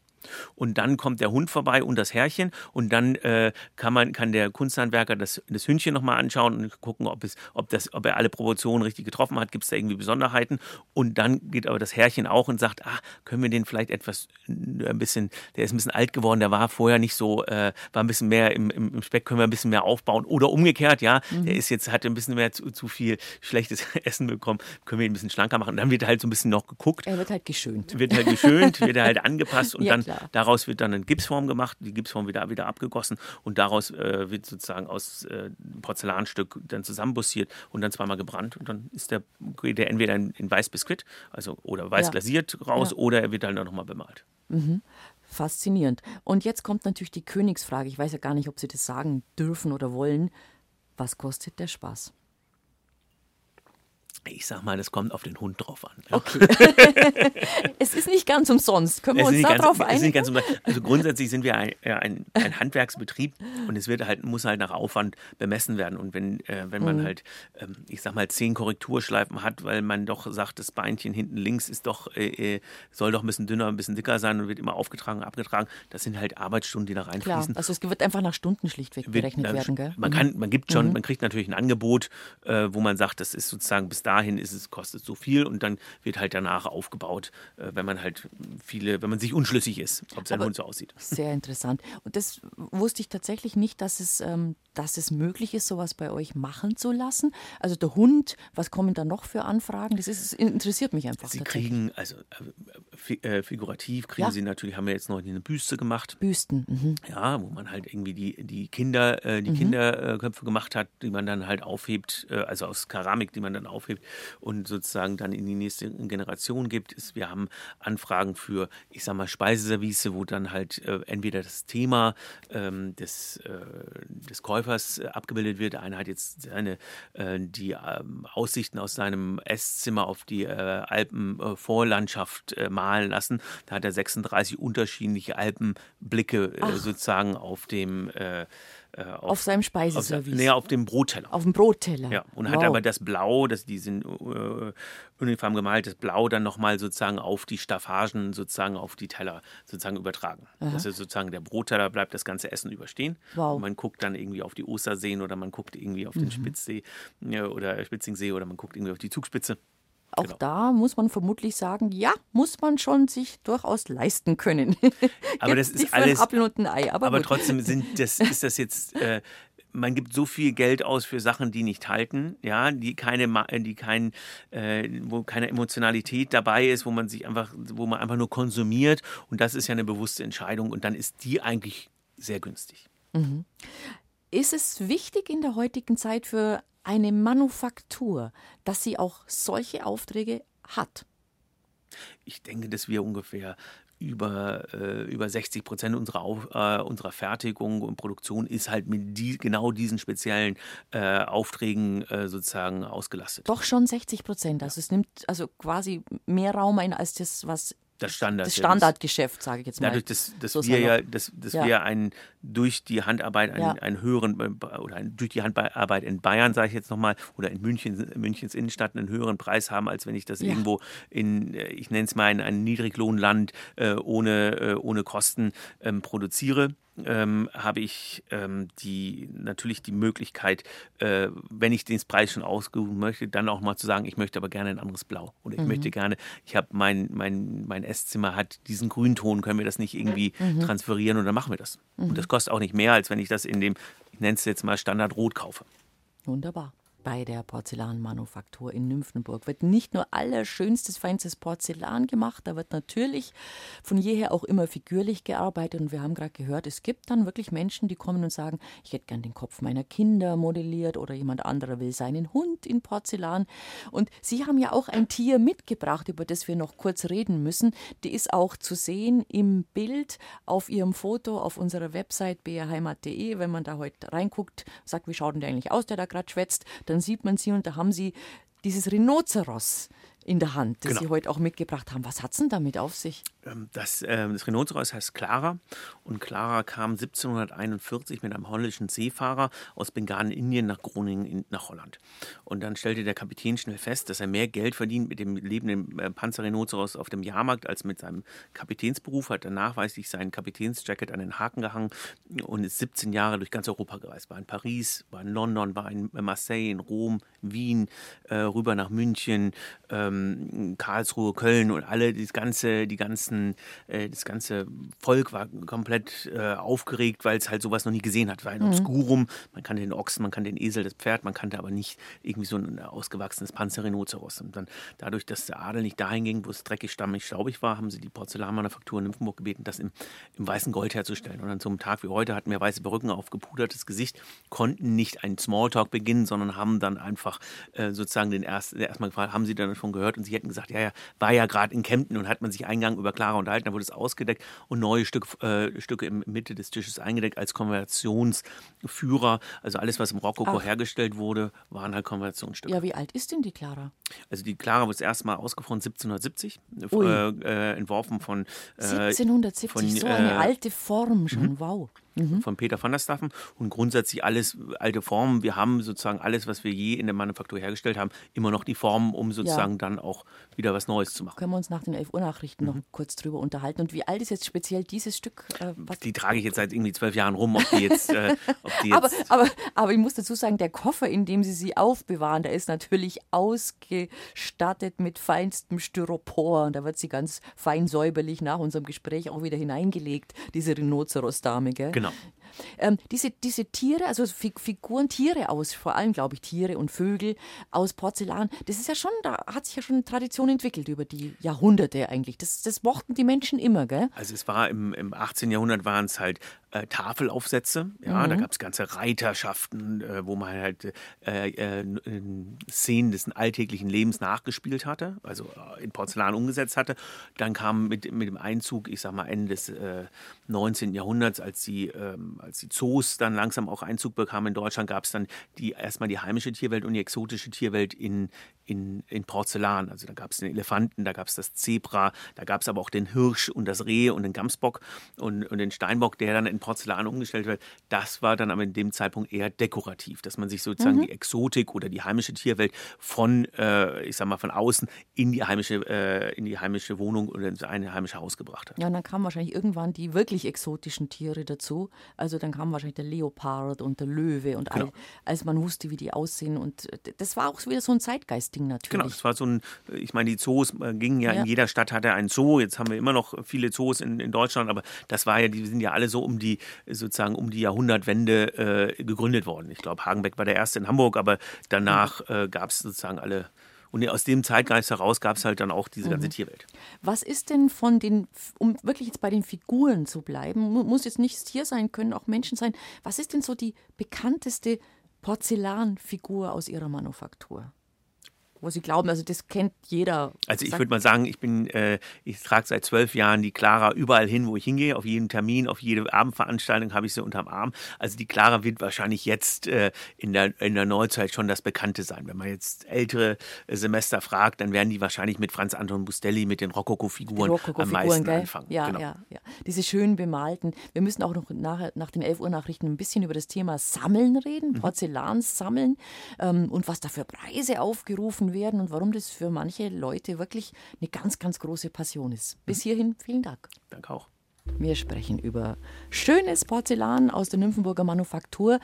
und dann kommt der Hund vorbei und das Herrchen und dann äh, kann man kann der Kunsthandwerker das, das Hündchen nochmal anschauen und gucken, ob es, ob das, ob er alle Proportionen richtig getroffen hat, gibt es da irgendwie Besonderheiten und dann geht aber das Herrchen auch und sagt, ah, können wir den vielleicht etwas äh, ein bisschen, der ist ein bisschen alt geworden, der war vorher nicht so, äh, war ein bisschen mehr im, im, im, Speck, können wir ein bisschen mehr aufbauen oder umgekehrt, ja, mhm. der ist jetzt, hatte ein bisschen mehr zu, zu viel schlechtes Essen bekommen, können wir ihn ein bisschen schlanker machen und dann wird halt so ein bisschen noch geguckt. Er wird halt geschönt. Wird halt geschönt, wird er halt angepasst und ja, dann klar. daraus wird dann eine Gipsform gemacht, die Gipsform wieder, wieder abgegossen und daraus äh, wird sozusagen aus äh, Porzellanstück dann zusammenbussiert und dann zweimal gebrannt und dann ist der, geht der entweder in, in weiß Biskuit, also oder weiß ja. glasiert raus ja. oder er wird dann nochmal bemalt. Mhm. Faszinierend. Und jetzt kommt natürlich die Königsfrage. Ich weiß ja gar nicht, ob Sie das sagen dürfen oder wollen. Was kostet der Spaß? Ich sag mal, das kommt auf den Hund drauf an. Okay. es ist nicht ganz umsonst. Können wir uns darauf einigen? also grundsätzlich sind wir ein, ein, ein, Handwerksbetrieb und es wird halt, muss halt nach Aufwand bemessen werden. Und wenn, äh, wenn man mhm. halt, ähm, ich sag mal, zehn Korrekturschleifen hat, weil man doch sagt, das Beinchen hinten links ist doch, äh, äh soll doch ein bisschen dünner, ein bisschen dicker sein und wird immer aufgetragen, abgetragen, das sind halt Arbeitsstunden, die da reinfließen. Klar, also es wird einfach nach Stunden schlichtweg berechnet werden, gell? Man kann, man gibt schon, mhm. man kriegt natürlich ein Angebot, äh, wo man sagt, das ist sozusagen bis da dahin ist es, kostet so viel und dann wird halt danach aufgebaut, äh, wenn man halt viele, wenn man sich unschlüssig ist, ob sein Aber Hund so aussieht. Sehr interessant. Und das wusste ich tatsächlich nicht, dass es, ähm, dass es möglich ist, sowas bei euch machen zu lassen. Also der Hund, was kommen da noch für Anfragen? Das, ist, das interessiert mich einfach. Sie kriegen, also äh, äh, figurativ kriegen ja. sie natürlich, haben wir jetzt noch eine Büste gemacht. Büsten. Mhm. Ja, wo man halt irgendwie die, die Kinder, äh, die mhm. Kinderköpfe gemacht hat, die man dann halt aufhebt, äh, also aus Keramik, die man dann aufhebt und sozusagen dann in die nächste Generation gibt. Ist, wir haben Anfragen für, ich sag mal, Speiseservice, wo dann halt äh, entweder das Thema ähm, des, äh, des Käufers äh, abgebildet wird. Einer hat jetzt seine, äh, die ähm, Aussichten aus seinem Esszimmer auf die äh, Alpenvorlandschaft äh, malen lassen. Da hat er 36 unterschiedliche Alpenblicke sozusagen auf dem äh, auf, auf, seinem Speiseservice? Auf, nee, auf dem Brotteller. Auf dem Brotteller. Ja, und wow. hat aber das Blau, das, die sind äh, uniform gemalt, das Blau dann nochmal sozusagen auf die Staffagen, sozusagen auf die Teller sozusagen übertragen. Aha. Das ist sozusagen der Brotteller bleibt das ganze Essen überstehen. Wow. Und man guckt dann irgendwie auf die Osterseen oder man guckt irgendwie auf den mhm. Spitzsee ja, oder Spitzingsee oder man guckt irgendwie auf die Zugspitze. Auch genau. da muss man vermutlich sagen, ja, muss man schon sich durchaus leisten können. aber das ist alles. Apfel und ein Ei. Aber, aber trotzdem sind das, ist das jetzt. Äh, man gibt so viel Geld aus für Sachen, die nicht halten, ja, die keine, die kein, äh, wo keine Emotionalität dabei ist, wo man sich einfach, wo man einfach nur konsumiert. Und das ist ja eine bewusste Entscheidung. Und dann ist die eigentlich sehr günstig. Mhm. Ist es wichtig in der heutigen Zeit für eine Manufaktur, dass sie auch solche Aufträge hat? Ich denke, dass wir ungefähr über, äh, über 60 Prozent unserer, Auf, äh, unserer Fertigung und Produktion ist halt mit die, genau diesen speziellen äh, Aufträgen äh, sozusagen ausgelastet. Doch schon 60 Prozent. Also es nimmt also quasi mehr Raum ein als das, was das, Standard, das Standardgeschäft, sage ich jetzt mal. Dadurch, dass, dass so wir ja, dass, dass ja. wir einen, durch die Handarbeit einen, ja. einen höheren oder einen, durch die Handarbeit in Bayern, sage ich jetzt nochmal, oder in München, Münchens Innenstadt einen höheren Preis haben, als wenn ich das ja. irgendwo in, äh, ich nenne es mal, ein, ein Niedriglohnland äh, ohne, äh, ohne Kosten ähm, produziere ähm, habe ich ähm, die, natürlich die Möglichkeit, äh, wenn ich den Preis schon ausgesucht möchte, dann auch mal zu sagen, ich möchte aber gerne ein anderes Blau. Oder ich mhm. möchte gerne, ich habe mein, mein, mein Esszimmer hat diesen Grünton, können wir das nicht irgendwie mhm. transferieren und dann machen wir das. Mhm. Und das kostet auch nicht mehr, als wenn ich das in dem, ich nenne es jetzt mal Standard Rot kaufe. Wunderbar bei der Porzellanmanufaktur in Nymphenburg wird nicht nur allerschönstes, feinstes Porzellan gemacht, da wird natürlich von jeher auch immer figürlich gearbeitet. Und wir haben gerade gehört, es gibt dann wirklich Menschen, die kommen und sagen, ich hätte gern den Kopf meiner Kinder modelliert oder jemand anderer will seinen Hund in Porzellan. Und Sie haben ja auch ein Tier mitgebracht, über das wir noch kurz reden müssen. Die ist auch zu sehen im Bild auf Ihrem Foto auf unserer Website brheimat.de. Wenn man da heute reinguckt, sagt, wie schaut denn der eigentlich aus, der da gerade schwätzt, dann sieht man sie und da haben sie dieses Rhinoceros in der Hand, das Genau. Sie heute auch mitgebracht haben. Was hat es denn damit auf sich? Ähm, Das, ähm, das Rhinoceros heißt Clara und Clara kam 1741 mit einem holländischen Seefahrer aus Bengalen, Indien nach Groningen in, nach Holland. Und dann stellte der Kapitän schnell fest, dass er mehr Geld verdient mit dem lebenden äh, Panzerrhinoceros auf dem Jahrmarkt als mit seinem Kapitänsberuf, hat dann nachweislich seinen Kapitänsjacket an den Haken gehangen und ist 17 Jahre durch ganz Europa gereist. War in Paris, war in London, war in Marseille, in Rom, Wien, äh, rüber nach München, ähm, Karlsruhe, Köln und alle, das ganze, die ganzen, äh, das ganze Volk war komplett äh, aufgeregt, weil es halt sowas noch nie gesehen hat. War ein Obscurum, man kannte den Ochsen, man kannte den Esel, das Pferd, man kannte aber nicht irgendwie so ein ausgewachsenes Panzerrhinoceros. Und dann dadurch, dass der Adel nicht dahin ging, wo es dreckig, stammig, staubig war, haben sie die Porzellanmanufaktur in Nymphenburg gebeten, das im, im weißen Gold herzustellen. Und an so einem Tag wie heute hatten wir weiße Perücken auf gepudertes Gesicht, konnten nicht einen Smalltalk beginnen, sondern haben dann einfach äh, sozusagen den ersten, erstmal gefragt, haben sie dann schon gehört? Und sie hätten gesagt, ja, ja, war ja gerade in Kempten und hat man sich Eingang über Clara unterhalten, dann wurde es ausgedeckt und neue Stück, äh, Stücke in Mitte des Tisches eingedeckt als Konversationsführer. Also alles, was im Rokoko Ach. hergestellt wurde, waren halt Konversationsstücke. Ja, wie alt ist denn die Clara? Also die Clara wurde das erste Mal ausgefroren 1770, Ui. äh, äh, entworfen von, äh, 1770, von, so eine äh, alte Form schon, wow. Von Peter van der Staffen und grundsätzlich alles alte Formen. Wir haben sozusagen alles, was wir je in der Manufaktur hergestellt haben, immer noch die Formen, um sozusagen dann auch wieder was Neues zu machen. Können wir uns nach den 11 Uhr Nachrichten Mhm. noch kurz drüber unterhalten. Und wie alt ist jetzt speziell dieses Stück? Äh, was Die trage ich jetzt seit irgendwie zwölf Jahren rum, ob die jetzt, äh, ob die aber, jetzt aber, aber ich muss dazu sagen, der Koffer, in dem Sie sie aufbewahren, der ist natürlich ausgestattet mit feinstem Styropor. Und da wird sie ganz fein säuberlich nach unserem Gespräch auch wieder hineingelegt, diese Rhinoceros-Dame. gell? Genau. Genau. Ähm, diese, diese Tiere, also Fi- Figuren, Tiere aus, vor allem glaube ich Tiere und Vögel aus Porzellan, das ist ja schon, da hat sich ja schon eine Tradition entwickelt über die Jahrhunderte eigentlich. Das, das mochten die Menschen immer, gell? Also es war im, im 18. Jahrhundert waren es halt äh, Tafelaufsätze, ja, Mhm. da gab es ganze Reiterschaften, äh, wo man halt äh, äh, Szenen des alltäglichen Lebens nachgespielt hatte, also äh, in Porzellan umgesetzt hatte. Dann kam mit, mit dem Einzug, ich sag mal Ende des äh, 19. Jahrhunderts, als die, ähm, als die Zoos dann langsam auch Einzug bekamen. In Deutschland, gab es dann die, erstmal die heimische Tierwelt und die exotische Tierwelt in, in, in Porzellan. Also da gab es den Elefanten, da gab es das Zebra, da gab es aber auch den Hirsch und das Reh und den Gamsbock und, und den Steinbock, der dann in Porzellan umgestellt wird. Das war dann aber in dem Zeitpunkt eher dekorativ, dass man sich sozusagen die Exotik oder die heimische Tierwelt von, äh, ich sag mal, von außen in die heimische, äh, in die heimische Wohnung oder in ein heimisches Haus gebracht hat. Ja, und dann kamen wahrscheinlich irgendwann die wirklich exotischen Tiere dazu. Also dann kam wahrscheinlich der Leopard und der Löwe und all, Genau. als man wusste, wie die aussehen. Und äh, das war auch wieder so ein Zeitgeistding natürlich. Genau, es war so ein, ich meine, die Zoos äh, gingen ja, Ja. in jeder Stadt hatte einen Zoo. Jetzt haben wir immer noch viele Zoos in, in Deutschland, aber das war ja, die sind ja alle so um die, sozusagen um die Jahrhundertwende äh, gegründet worden. Ich glaube, Hagenbeck war der erste in Hamburg, aber danach äh, gab es sozusagen alle. Und aus dem Zeitgeist heraus gab es halt dann auch diese ganze Tierwelt. Was ist denn von den, um wirklich jetzt bei den Figuren zu bleiben, mu- muss jetzt nicht Tier sein, können auch Menschen sein. Was ist denn so die bekannteste Porzellanfigur aus Ihrer Manufaktur? Wo Sie glauben, also das kennt jeder. Also ich würde mal sagen, ich bin, äh, ich trage seit zwölf Jahren die Clara überall hin, wo ich hingehe. Auf jeden Termin, auf jede Abendveranstaltung habe ich sie unterm Arm. Also die Clara wird wahrscheinlich jetzt äh, in, der, in der Neuzeit schon das Bekannte sein. Wenn man jetzt ältere äh, Semester fragt, dann werden die wahrscheinlich mit Franz Anton Bustelli, mit den Rokoko-Figuren am Rokoko-Figuren, meisten gell? anfangen. Ja, Genau. ja, ja. Diese schön bemalten. Wir müssen auch noch nach, nach den 11 Uhr Nachrichten ein bisschen über das Thema Sammeln reden, Mhm. Porzellan sammeln ähm, und was da für Preise aufgerufen werden und warum das für manche Leute wirklich eine ganz, ganz große Passion ist. Mhm. Bis hierhin vielen Dank. Danke auch. Wir sprechen über schönes Porzellan aus der Nymphenburger Manufaktur.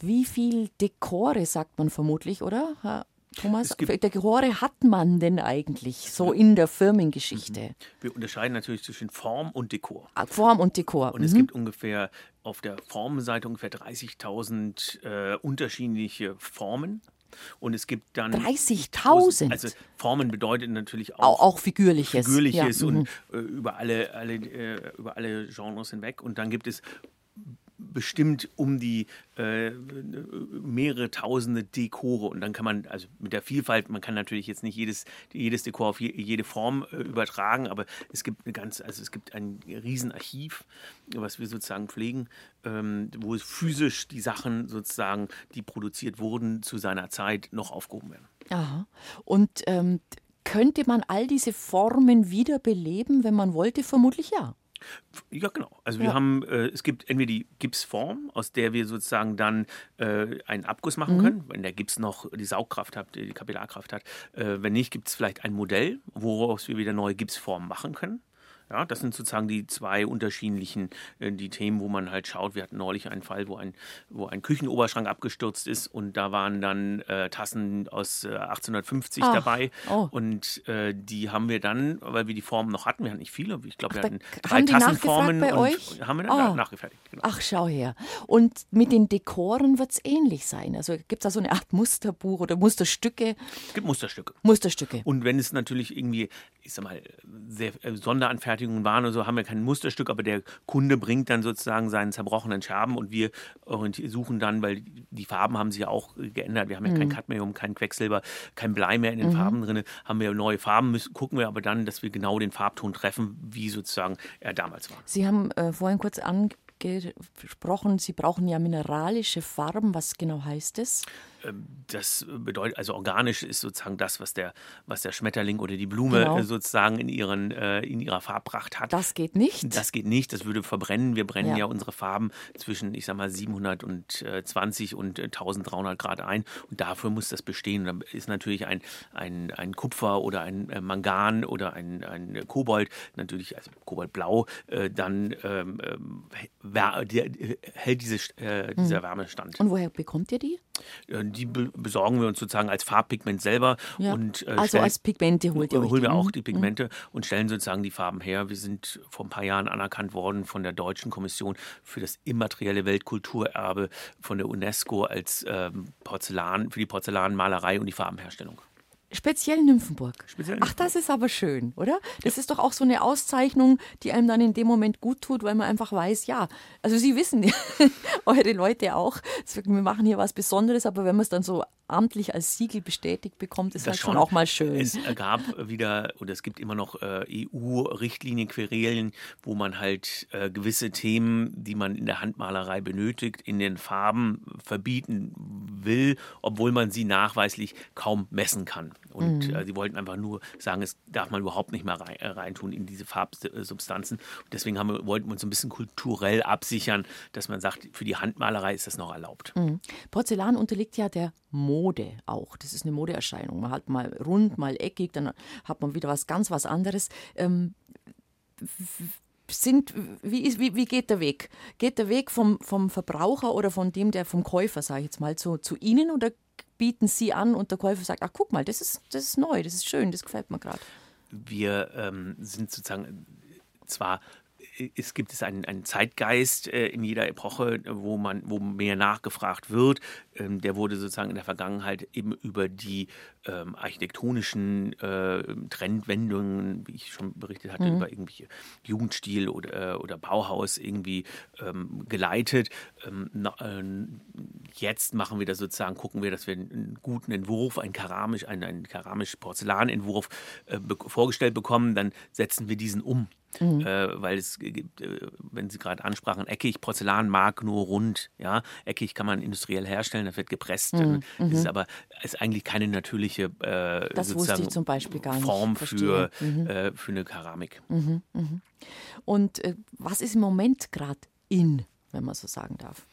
Wie viel Dekore sagt man vermutlich, oder? Herr Thomas, Dekore hat man denn eigentlich so in der Firmengeschichte? Wir unterscheiden natürlich zwischen Form und Dekor. Ah, Form und Dekor. Und es Mhm. gibt ungefähr auf der Formenseite ungefähr 30.000 äh, unterschiedliche Formen. Und es gibt dann 30.000? Also Formen bedeutet natürlich Au- auch, auch Figürliches. Figürliches ja, mhm. und äh, über alle, alle, äh, über alle Genres hinweg. Und dann gibt es bestimmt um die äh, mehrere tausende Dekore und dann kann man, also mit der Vielfalt, man kann natürlich jetzt nicht jedes, jedes Dekor auf je, jede Form äh, übertragen, aber es gibt eine ganz, also es gibt ein Riesenarchiv, was wir sozusagen pflegen, ähm, wo physisch die Sachen sozusagen, die produziert wurden, zu seiner Zeit noch aufgehoben werden. Aha. Und ähm, Könnte man all diese Formen wiederbeleben, wenn man wollte? Vermutlich ja. Ja, genau. Also wir haben, äh, es gibt entweder die Gipsform, aus der wir sozusagen dann äh, einen Abguss machen mhm. können, wenn der Gips noch die Saugkraft hat, die Kapillarkraft hat. Äh, wenn nicht, gibt es vielleicht ein Modell, woraus wir wieder neue Gipsformen machen können. Ja, das sind sozusagen die zwei unterschiedlichen äh, die Themen, wo man halt schaut. Wir hatten neulich einen Fall, wo ein, wo ein Küchenoberschrank abgestürzt ist und da waren dann äh, Tassen aus äh, 1850 Ach, dabei. Oh. Und äh, die haben wir dann, weil wir die Formen noch hatten, wir hatten nicht viele, ich glaube, wir hatten drei Tassenformen. bei euch? Haben wir dann oh. nachgefertigt. Genau. Ach, schau her. Und mit den Dekoren wird es ähnlich sein. Also gibt es da so eine Art Musterbuch oder Musterstücke? Es gibt Musterstücke. Musterstücke. Und wenn es natürlich irgendwie, ich sag mal, sehr äh, Sonderanfertigungen Fertigungen waren und so, haben wir kein Musterstück, aber der Kunde bringt dann sozusagen seinen zerbrochenen Scherben und wir suchen dann, weil die Farben haben sich ja auch geändert. Wir haben ja mhm. kein Cadmium, kein Quecksilber, kein Blei mehr in den mhm. Farben drin, haben wir neue Farben, müssen, gucken wir aber dann, dass wir genau den Farbton treffen, wie sozusagen er damals war. Sie haben äh, vorhin kurz angesprochen, Sie brauchen ja mineralische Farben. Was genau heißt das? Ähm, das bedeutet, also organisch ist sozusagen das, was der, was der Schmetterling oder die Blume genau. sozusagen in, ihren, äh, in ihrer Farbpracht hat. Das geht nicht. Das geht nicht, das würde verbrennen. Wir brennen ja, ja unsere Farben zwischen, ich sag mal, 720 und 1300 äh, Grad ein und dafür muss das bestehen. Da ist natürlich ein, ein, ein Kupfer oder ein äh, Mangan oder ein, ein Kobold, natürlich, also Koboldblau, äh, dann ähm, äh, hält diese, äh, dieser hm. Wärmestand. Und woher bekommt ihr die? Die besorgen wir uns sozusagen als Farbpigment selber. Ja. Und, äh, also stellen, als Pigmente holt ihr euch Holen wir auch die mhm. Pigmente mhm. und stellen sozusagen die Farben her. Wir sind vor ein paar Jahren anerkannt worden von der Deutschen Kommission für das immaterielle Weltkulturerbe von der UNESCO als ähm, Porzellan, für die Porzellanmalerei und die Farbenherstellung. Speziell Nymphenburg. Speziell Ach, das ist aber schön, oder? Das ja. ist doch auch so eine Auszeichnung, die einem dann in dem Moment gut tut, weil man einfach weiß, ja, also Sie wissen, eure Leute auch, wir machen hier was Besonderes, aber wenn man es dann so amtlich als Siegel bestätigt bekommt, ist das halt schon, schon auch mal schön. Es gab wieder, oder es gibt immer noch äh, EU-Richtlinien, Querelen, wo man halt äh, gewisse Themen, die man in der Handmalerei benötigt, in den Farben verbieten will, obwohl man sie nachweislich kaum messen kann. Und mhm. äh, sie wollten einfach nur sagen, es darf man überhaupt nicht mehr rein, äh, reintun in diese Farbsubstanzen. Und deswegen haben wir, wollten wir uns ein bisschen kulturell absichern, dass man sagt, für die Handmalerei ist das noch erlaubt. Mhm. Porzellan unterliegt ja der Mode auch. Das ist eine Modeerscheinung. Man hat mal rund, mal eckig, dann hat man wieder was ganz was anderes. Ähm, sind, wie, wie, wie geht der Weg? Geht der Weg vom, vom Verbraucher oder von dem, der vom Käufer, sage ich jetzt mal, zu, zu Ihnen oder bieten Sie an und der Käufer sagt, ach guck mal, das ist, das ist neu, das ist schön, das gefällt mir gerade. Wir ähm, sind sozusagen zwar es gibt es einen, einen Zeitgeist äh, in jeder Epoche, wo man, wo mehr nachgefragt wird. Ähm, der wurde sozusagen in der Vergangenheit eben über die ähm, architektonischen äh, Trendwendungen, wie ich schon berichtet hatte, mhm. über irgendwelche Jugendstil oder, äh, oder Bauhaus irgendwie ähm, geleitet. Ähm, na, äh, jetzt machen wir das sozusagen, gucken wir, dass wir einen guten Entwurf, einen keramisch, einen, einen keramisch-Porzellanentwurf äh, be vorgestellt bekommen, dann setzen wir diesen um. Mhm. Äh, weil es gibt, äh, wenn Sie gerade ansprachen, eckig, Porzellan mag nur rund. Ja? Eckig kann man industriell herstellen, das wird gepresst. Mhm. Das ist mhm. aber ist eigentlich keine natürliche äh, das wusste ich zum Beispiel gar nicht. Form für, mhm. äh, für eine Keramik. Mhm. Mhm. Und äh, was ist im Moment gerade in, wenn man so sagen darf?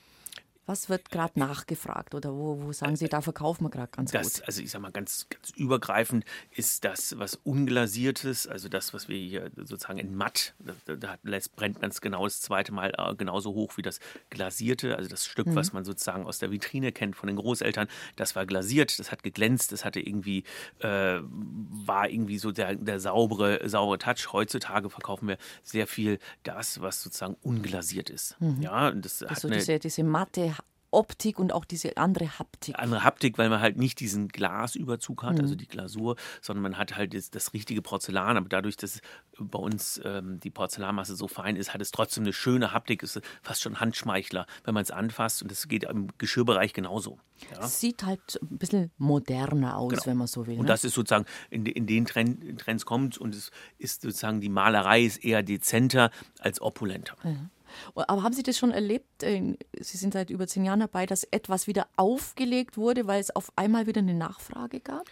Was wird gerade nachgefragt oder wo, wo sagen Sie, da verkaufen wir gerade ganz das, gut? Also ich sage mal ganz, ganz übergreifend ist das, was unglasiertes, also das, was wir hier sozusagen in matt, da, brennt man es genau das zweite Mal äh, genauso hoch wie das glasierte, also das Stück, mhm. was man sozusagen aus der Vitrine kennt von den Großeltern, das war glasiert, das hat geglänzt, das hatte irgendwie, äh, war irgendwie so der, der saubere, saubere Touch. Heutzutage verkaufen wir sehr viel das, was sozusagen unglasiert ist. Mhm. Ja, das, das hat eine, diese, diese matte Optik und auch diese andere Haptik. Andere Haptik, weil man halt nicht diesen Glasüberzug hat, also mhm. also die Glasur, sondern man hat halt das, das, richtige Porzellan. Aber dadurch, dass bei uns ähm, die Porzellanmasse so fein ist, hat es trotzdem eine schöne Haptik. Ist fast schon Handschmeichler, wenn man es anfasst. Und das geht im Geschirrbereich genauso. Ja. Sieht halt ein bisschen moderner aus, genau. wenn man so will. Und ne? das ist sozusagen in, in den Trend, Trends kommt und es ist sozusagen die Malerei ist eher dezenter als opulenter. Mhm. Aber haben Sie das schon erlebt? Äh, Sie sind seit über zehn Jahren dabei, dass etwas wieder aufgelegt wurde, weil es auf einmal wieder eine Nachfrage gab?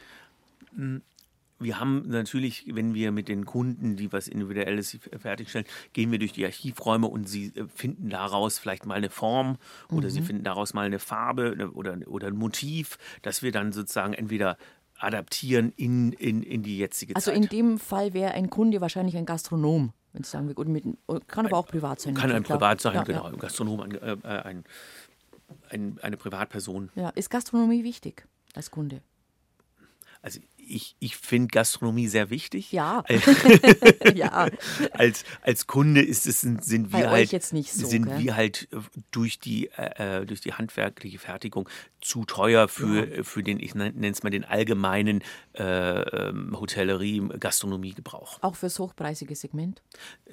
Hm, wir haben natürlich, wenn wir mit den Kunden, die was Individuelles fertigstellen, gehen wir durch die Archivräume und sie äh, finden daraus vielleicht mal eine Form oder mhm. sie finden daraus mal eine Farbe oder, oder ein Motiv, das wir dann sozusagen entweder adaptieren in, in, in die jetzige also Zeit. Also in dem Fall wäre ein Kunde wahrscheinlich ein Gastronom, wenn ich sagen will. Mit, kann aber auch privat sein. Kann ein Privat sein, ja, genau. Ja. Ein Gastronom, ein, äh, ein, ein, eine Privatperson. Ja, ist Gastronomie wichtig als Kunde? Also ich, ich finde Gastronomie sehr wichtig. Ja. ja. Als, als Kunde ist es, sind wir halt, jetzt nicht so, sind wir halt äh, durch die, äh, äh, durch die handwerkliche Fertigung zu teuer für, ja. für den, ich nenne es mal den allgemeinen äh, ähm, Hotellerie, Gastronomie-Gebrauch. Auch fürs hochpreisige Segment?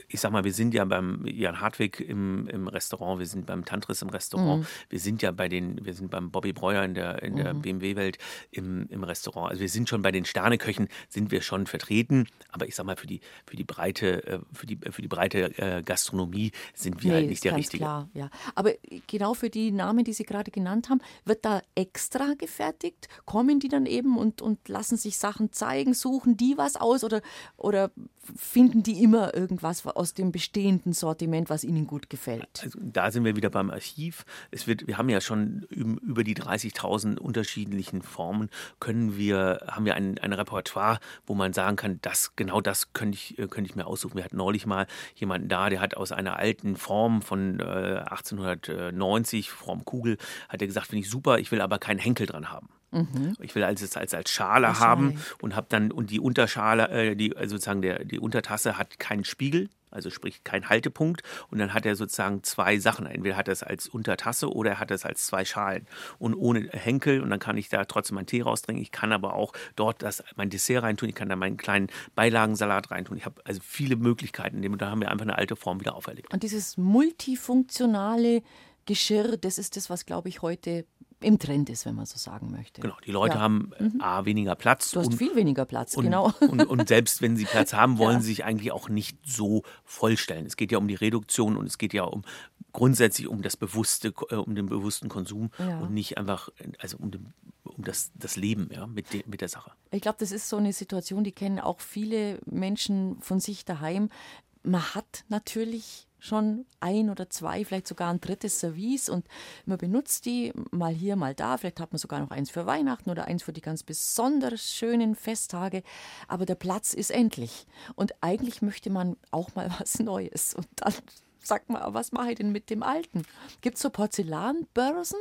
Ich sag mal, wir sind ja beim Jan Hartwig im, im Restaurant, wir sind beim Tantris im Restaurant, mhm. wir sind ja bei den, wir sind beim Bobby Breuer in der, in der mhm. BMW-Welt im, im Restaurant. Also wir sind schon bei den Sterneköchen sind wir schon vertreten, aber ich sag mal, für die, für die breite, äh, für die, für die breite äh, Gastronomie sind wir nee, halt nicht der Richtige. Klar, ja. Aber genau für die Namen, die Sie gerade genannt haben, wird da extra gefertigt? Kommen die dann eben und, und lassen sich Sachen zeigen, suchen die was aus oder, oder finden die immer irgendwas aus dem bestehenden Sortiment, was ihnen gut gefällt? Also da sind wir wieder beim Archiv. Es wird, wir haben ja schon über die 30.000 unterschiedlichen Formen, können wir, haben wir ein, ein Repertoire, wo man sagen kann, das, genau das könnte ich, äh, könnte ich mir aussuchen. Wir hatten neulich mal jemanden da, der hat aus einer alten Form von äh, 1890, Form Kugel, hat er gesagt, finde ich super, ich will aber keinen Henkel dran haben. Mhm. Ich will als, als, als Schale als haben und habe dann und die Unterschale, äh, die also sozusagen der, die Untertasse hat keinen Spiegel, also sprich keinen Haltepunkt und dann hat er sozusagen zwei Sachen. Entweder hat er es als Untertasse oder er hat es als zwei Schalen und ohne Henkel und dann kann ich da trotzdem meinen Tee rausdringen. Ich kann aber auch dort das, mein Dessert reintun, ich kann da meinen kleinen Beilagensalat reintun. Ich habe also viele Möglichkeiten. Da haben wir einfach eine alte Form wieder auferlegt. Und dieses multifunktionale Geschirr, das ist das, was, glaube ich, heute im Trend ist, wenn man so sagen möchte. Genau, die Leute ja. haben mhm. A, weniger Platz. Du hast und, viel weniger Platz, und, genau. Und, und, selbst wenn sie Platz haben, wollen ja. sie sich eigentlich auch nicht so vollstellen. Es geht ja um die Reduktion und es geht ja um grundsätzlich um das bewusste, äh, um den bewussten Konsum ja. und nicht einfach, also um, den, um das, das Leben ja, mit, de, mit der Sache. Ich glaube, das ist so eine Situation, die kennen auch viele Menschen von sich daheim. Man hat natürlich schon ein oder zwei, vielleicht sogar ein drittes Service und man benutzt die mal hier, mal da. Vielleicht hat man sogar noch eins für Weihnachten oder eins für die ganz besonders schönen Festtage. Aber der Platz ist endlich. Und eigentlich möchte man auch mal was Neues. Und dann sagt man, was mache ich denn mit dem Alten? Gibt es so Porzellanbörsen?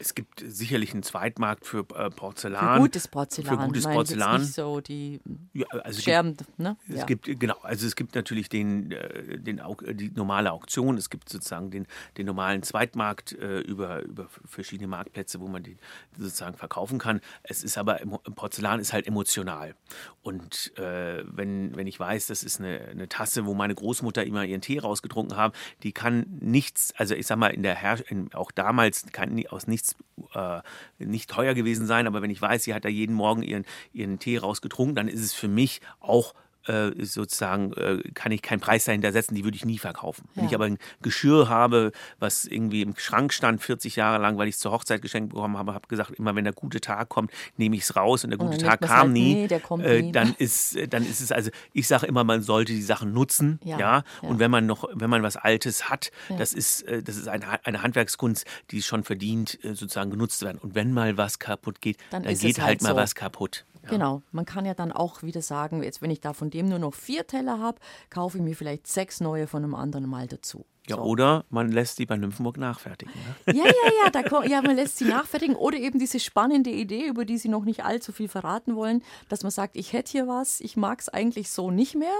Es gibt sicherlich einen Zweitmarkt für äh, Porzellan. Für gutes Porzellan. Für gutes Porzellan. Nicht so die ja, also Scherben, gibt, ne? Es ja. gibt genau, also es gibt natürlich den, äh, den die normale Auktion. Es gibt sozusagen den, den normalen Zweitmarkt äh, über, über verschiedene Marktplätze, wo man den sozusagen verkaufen kann. Es ist aber Porzellan ist halt emotional. Und äh, wenn, wenn ich weiß, das ist eine, eine Tasse, wo meine Großmutter immer ihren Tee rausgetrunken hat, die kann nichts, also ich sag mal in der Her in, auch damals kann aus nichts äh, nicht teuer gewesen sein, aber wenn ich weiß, sie hat da jeden Morgen ihren, ihren Tee rausgetrunken, dann ist es für mich auch äh, sozusagen äh, kann ich keinen Preis dahinter setzen, die würde ich nie verkaufen. Ja. Wenn ich aber ein Geschirr habe, was irgendwie im Schrank stand 40 Jahre lang, weil ich es zur Hochzeit geschenkt bekommen habe, habe gesagt, immer wenn der gute Tag kommt, nehme ich es raus und der gute Tag kam halt, nie. Nee, äh, dann ist dann ist es also ich sage immer, man sollte die Sachen nutzen, ja. ja? Und wenn man noch wenn man was Altes hat, das ist äh, das ist eine, eine Handwerkskunst, die schon verdient äh, sozusagen genutzt werden. Und wenn mal was kaputt geht, dann, dann geht halt, halt mal so. was kaputt. Genau, man kann ja dann auch wieder sagen, jetzt wenn ich da von dem nur noch vier Teller habe, kaufe ich mir vielleicht sechs neue von einem anderen mal dazu. Ja, so. oder man lässt sie bei Nymphenburg nachfertigen. Ne? Ja, ja, ja, da, ja, man lässt sie nachfertigen. Oder eben diese spannende Idee, über die Sie noch nicht allzu viel verraten wollen, dass man sagt, ich hätte hier was, ich mag es eigentlich so nicht mehr.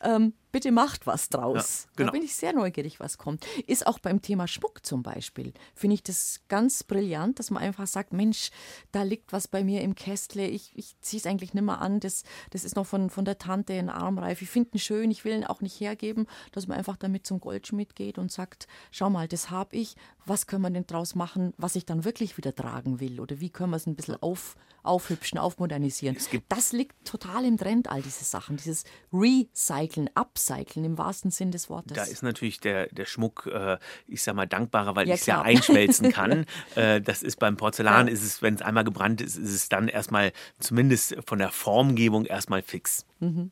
Ähm, bitte macht was draus. Ja, genau. Da bin ich sehr neugierig, was kommt. Ist auch beim Thema Schmuck zum Beispiel, finde ich das ganz brillant, dass man einfach sagt, Mensch, da liegt was bei mir im Kästle, ich, ich ziehe es eigentlich nicht mehr an, das, das ist noch von, von der Tante in Armreif, ich finde ihn schön, ich will ihn auch nicht hergeben, dass man einfach damit zum Goldschmied geht steht und sagt, schau mal, das habe ich, was können wir denn draus machen, was ich dann wirklich wieder tragen will oder wie können wir es ein bisschen auf, aufhübschen, aufmodernisieren. Das liegt total im Trend, all diese Sachen, dieses Recyceln, Upcyclen im wahrsten Sinn des Wortes. Da ist natürlich der, der Schmuck, äh, ich sag mal, dankbarer, weil ja, ich es ja einschmelzen kann. äh, das ist beim Porzellan, ja. ist es, wenn es einmal gebrannt ist, ist es dann erstmal, zumindest von der Formgebung, erstmal fix. Mhm.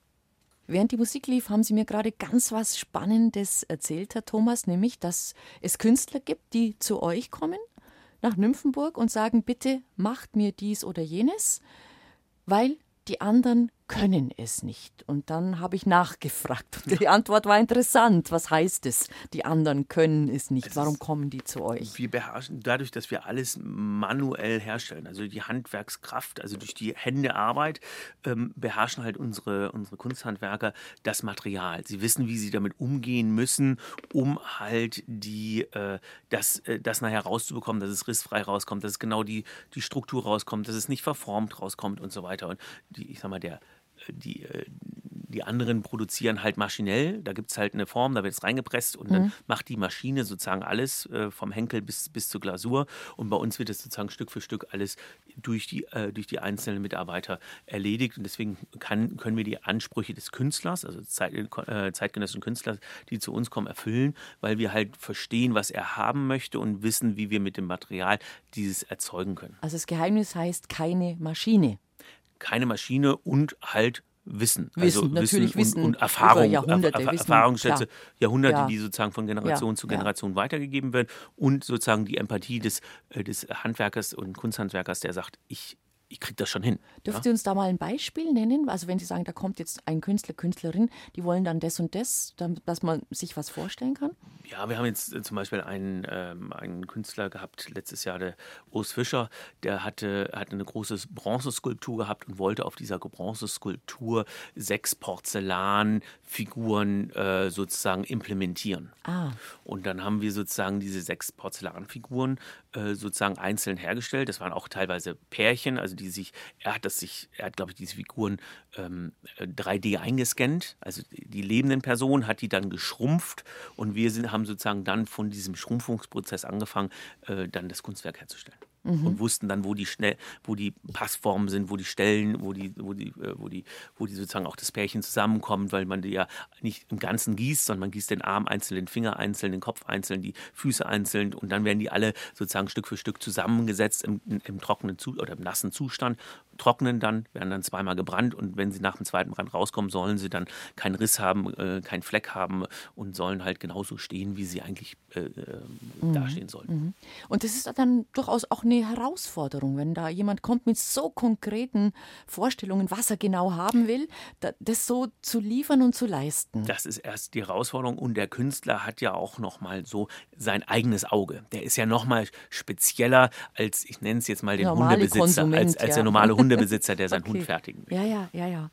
Während die Musik lief, haben Sie mir gerade ganz was Spannendes erzählt, Herr Thomas, nämlich, dass es Künstler gibt, die zu euch kommen nach Nymphenburg und sagen, bitte macht mir dies oder jenes, weil die anderen können es nicht. Und dann habe ich nachgefragt. Und die Antwort war interessant. Was heißt es? Die anderen können es nicht. Es Warum kommen die zu euch? Wir beherrschen dadurch, dass wir alles manuell herstellen. Also die Handwerkskraft, also durch die Händearbeit, ähm, beherrschen halt unsere, unsere Kunsthandwerker das Material. Sie wissen, wie sie damit umgehen müssen, um halt die, äh, das, äh, das nachher rauszubekommen, dass es rissfrei rauskommt, dass es genau die, die Struktur rauskommt, dass es nicht verformt rauskommt und so weiter. Und die, ich sag mal, der die, äh, die anderen produzieren halt maschinell. Da gibt es halt eine Form, da wird es reingepresst und mhm. dann macht die Maschine sozusagen alles äh, vom Henkel bis, bis zur Glasur. Und bei uns wird es sozusagen Stück für Stück alles durch die, äh, durch die einzelnen Mitarbeiter erledigt. Und deswegen kann, können wir die Ansprüche des Künstlers, also Zeit, äh, zeitgenössischen Künstlers, die zu uns kommen, erfüllen, weil wir halt verstehen, was er haben möchte und wissen, wie wir mit dem Material dieses erzeugen können. Also das Geheimnis heißt keine Maschine keine Maschine und halt Wissen. Wissen, also natürlich Wissen und, und Erfahrung, Jahrhunderte, Erf Erfahrungsschätze, klar. Jahrhunderte, ja. die sozusagen von Generation ja, zu Generation ja. weitergegeben werden und sozusagen die Empathie des, äh, des Handwerkers und Kunsthandwerkers, der sagt, ich ich kriege das schon hin. Dürfen ja? Sie uns da mal ein Beispiel nennen? Also wenn Sie sagen, da kommt jetzt ein Künstler, Künstlerin, die wollen dann das und das, dass man sich was vorstellen kann? Ja, wir haben jetzt äh, zum Beispiel einen, ähm, einen Künstler gehabt, letztes Jahr, der Urs Fischer, der hatte, hatte eine große Bronzeskulptur gehabt und wollte auf dieser Bronzeskulptur sechs Porzellanfiguren äh, sozusagen implementieren. Ah. Und dann haben wir sozusagen diese sechs Porzellanfiguren äh, sozusagen einzeln hergestellt. Das waren auch teilweise Pärchen, also die sich, er hat das sich, er hat, glaube ich, diese Figuren ähm, 3D eingescannt, also die lebenden Personen hat die dann geschrumpft und wir sind, haben sozusagen dann von diesem Schrumpfungsprozess angefangen, äh, dann das Kunstwerk herzustellen mhm. und wussten dann, wo die schnell, wo die Passformen sind, wo die Stellen, wo die, wo die, äh, wo die, wo die sozusagen auch das Pärchen zusammenkommt, weil man die ja nicht im Ganzen gießt, sondern man gießt den Arm einzeln, den Finger einzeln, den Kopf einzeln, die Füße einzeln und dann werden die alle sozusagen Stück für Stück zusammengesetzt im, im trockenen Zu oder im nassen Zustand trocknen dann, werden dann zweimal gebrannt und wenn sie nach dem zweiten Brand rauskommen, sollen sie dann keinen Riss haben, äh, keinen Fleck haben und sollen halt genauso stehen, wie sie eigentlich äh, äh, mhm. dastehen sollten. Mhm. Und das ist dann durchaus auch eine Herausforderung, wenn da jemand kommt mit so konkreten Vorstellungen, was er genau haben will, das so zu liefern und zu leisten. Das ist erst die Herausforderung und der Künstler hat ja auch noch mal so sein eigenes Auge. Der ist ja noch mal spezieller als ich nenne es jetzt mal den Normale Hundebesitzer, als, als ja. der normale Hundebesitzer, der seinen okay. Hund fertigen will. Ja, ja, ja, ja.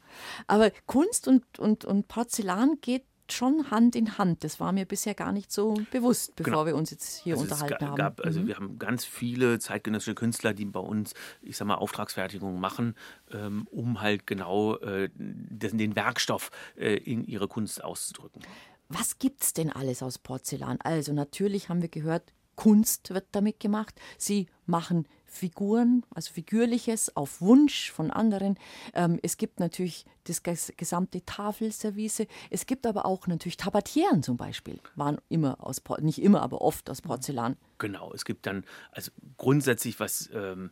Aber Kunst und, und, und Porzellan geht schon Hand in Hand. Das war mir bisher gar nicht so bewusst, bevor genau. wir uns jetzt hier also unterhalten es gab, haben. Also mhm. wir haben ganz viele zeitgenössische Künstler, die bei uns, ich sag mal, Auftragsfertigung machen, ähm, um halt genau äh, den, Werkstoff äh, in ihre Kunst auszudrücken. Was gibt es denn alles aus Porzellan? Also natürlich haben wir gehört, Kunst wird damit gemacht. Sie machen Figuren, also Figürliches auf Wunsch von anderen. Ähm, es gibt natürlich das gesamte Tafelservice. Es gibt aber auch natürlich Tabatieren zum Beispiel. Waren immer aus, nicht immer, aber oft aus Porzellan. Genau, es gibt dann, also grundsätzlich, was, ähm,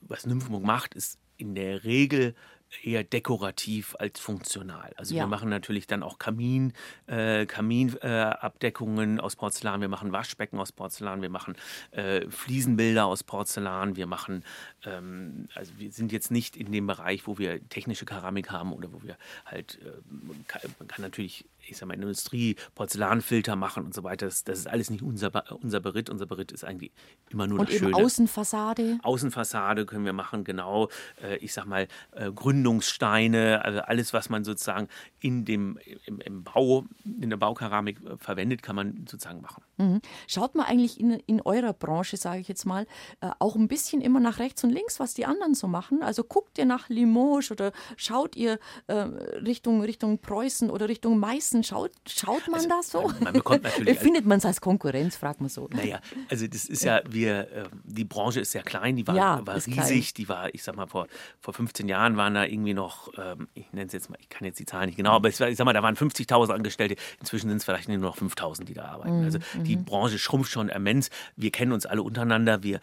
was Nymphenburg macht, ist in der Regel eher dekorativ als funktional. Also ja. wir machen natürlich dann auch Kamin, äh, Kaminabdeckungen äh, aus Porzellan, wir machen Waschbecken aus Porzellan, wir machen äh, Fliesenbilder aus Porzellan, wir machen, ähm, also wir sind jetzt nicht in dem Bereich, wo wir technische Keramik haben oder wo wir halt, äh, man kann natürlich ich sag mal, in der Industrie Porzellanfilter machen und so weiter. Das, das ist alles nicht unser, unser Beritt. Unser Beritt ist eigentlich immer nur und das Schöne. Und Außenfassade? Außenfassade können wir machen, genau. Äh, ich sag mal, äh, Gründungssteine, also alles, was man sozusagen in dem, im, im Bau, in der Baukeramik äh, verwendet, kann man sozusagen machen. Mhm. Schaut man eigentlich in, in eurer Branche, sage ich jetzt mal, auch ein bisschen immer nach rechts und links, was die anderen so machen? Also guckt ihr nach Limoges oder schaut ihr Richtung, Richtung Preußen oder Richtung Meißen? Messen, schaut, schaut man Also, das so? man- man bekommt natürlich- Findet man es als Konkurrenz, fragt man so. Naja, also das ist ja, wir, äh, die Branche ist sehr klein, die war, Ja, war riesig, die war, ich sag mal, vor, vor 15 Jahren waren da irgendwie noch, ähm, ich nenne es jetzt mal, ich kann jetzt die Zahlen nicht genau, aber war, ich sag mal, da waren 50.000 Angestellte, inzwischen sind es vielleicht nur noch 5.000, die da arbeiten. Also die Branche schrumpft schon immens, wir kennen uns alle untereinander, wir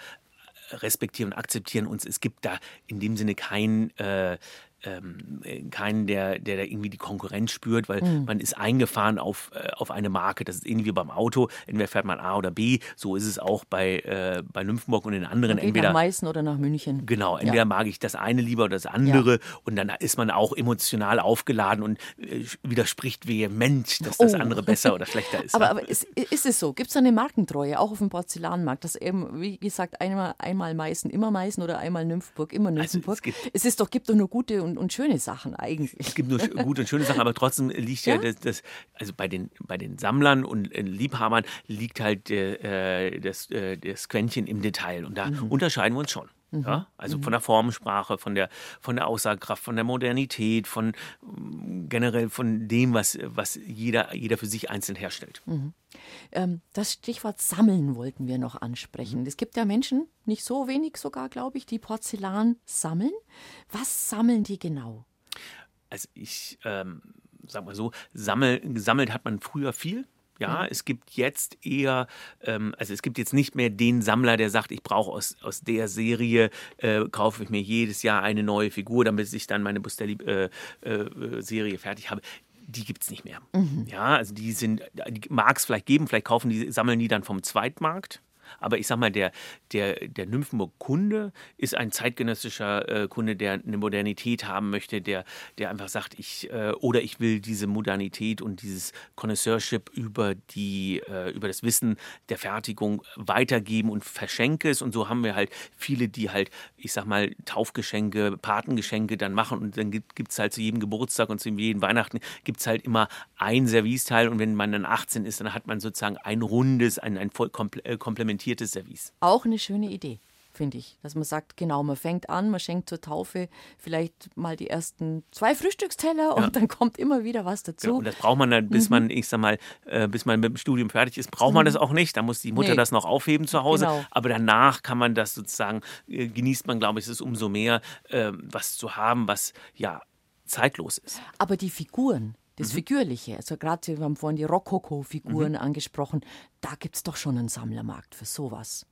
respektieren und akzeptieren uns. Es gibt da in dem Sinne keinen, äh, ähm, äh, keinen der, der da irgendwie die Konkurrenz spürt, weil Mhm. man ist eingefahren auf, äh, auf eine Marke. Das ist ähnlich wie beim Auto. Entweder fährt man A oder B. So ist es auch bei, äh, bei Nymphenburg und den anderen. Geht entweder nach Meißen oder nach München. Genau, entweder Ja. mag ich das eine lieber oder das andere und dann ist man auch emotional aufgeladen und äh, widerspricht vehement, dass das Oh. andere besser oder schlechter ist. Aber, ja. aber ist, ist es so? Gibt es eine Markentreue, auch auf dem Porzellanmarkt, dass eben, wie gesagt, einmal, einmal Meißen, immer Meißen oder einmal Nymphenburg, immer Nymphenburg? es gibt- es ist doch, gibt doch nur gute und, und schöne Sachen eigentlich. Es gibt nur gute und schöne Sachen, aber trotzdem liegt ja, Ja? das, das, also bei den, bei den Sammlern und äh, Liebhabern liegt halt äh, das, äh, das Quäntchen im Detail. Und da Mhm. unterscheiden wir uns schon. Ja? Also von der Formensprache, von der, von der Aussagekraft, von der Modernität, von mm, generell von dem, was, was jeder, jeder für sich einzeln herstellt. Ähm, das Stichwort Sammeln wollten wir noch ansprechen. Es gibt ja Menschen, nicht so wenig sogar, glaube ich, die Porzellan sammeln. Was sammeln die genau? also ich ähm, sag mal so, sammel, gesammelt hat man früher viel. Ja, es gibt jetzt eher, ähm, also es gibt jetzt nicht mehr den Sammler, der sagt, ich brauche aus, aus der Serie, äh, kaufe ich mir jedes Jahr eine neue Figur, damit ich dann meine Bustelli-Serie äh, Serie fertig habe. Die gibt es nicht mehr. Ja, also die sind, die mag es vielleicht geben, vielleicht kaufen die, sammeln die dann vom Zweitmarkt. Aber ich sag mal, der, der, der Nymphenburg-Kunde ist ein zeitgenössischer äh, Kunde, der eine Modernität haben möchte, der, der einfach sagt, ich, äh, oder ich will diese Modernität und dieses Connoisseurship über, die, äh, über das Wissen der Fertigung weitergeben und verschenke es. Und so haben wir halt viele, die halt, ich sag mal, Taufgeschenke, Patengeschenke dann machen. Und dann gibt es halt zu jedem Geburtstag und zu jedem Weihnachten gibt es halt immer ein Serviceteil. Und wenn man dann 18 ist, dann hat man sozusagen ein rundes, ein, ein voll komple äh, komplementiertes Service. Auch eine schöne Idee, finde ich. Dass man sagt, genau, man fängt an, man schenkt zur Taufe vielleicht mal die ersten zwei Frühstücksteller und dann kommt immer wieder was dazu. Ja, und das braucht man dann, bis Mhm. man, ich sag mal, äh, bis man mit dem Studium fertig ist, braucht man das auch nicht. Da muss die Mutter Nee. das noch aufheben zu Hause. Genau. Aber danach kann man das sozusagen, äh, genießt man, glaube ich, es umso mehr, äh, was zu haben, was ja zeitlos ist. Aber die Figuren, das Mhm. Figürliche, also gerade, wir haben vorhin die Rokoko-Figuren angesprochen, da gibt es doch schon einen Sammlermarkt für sowas.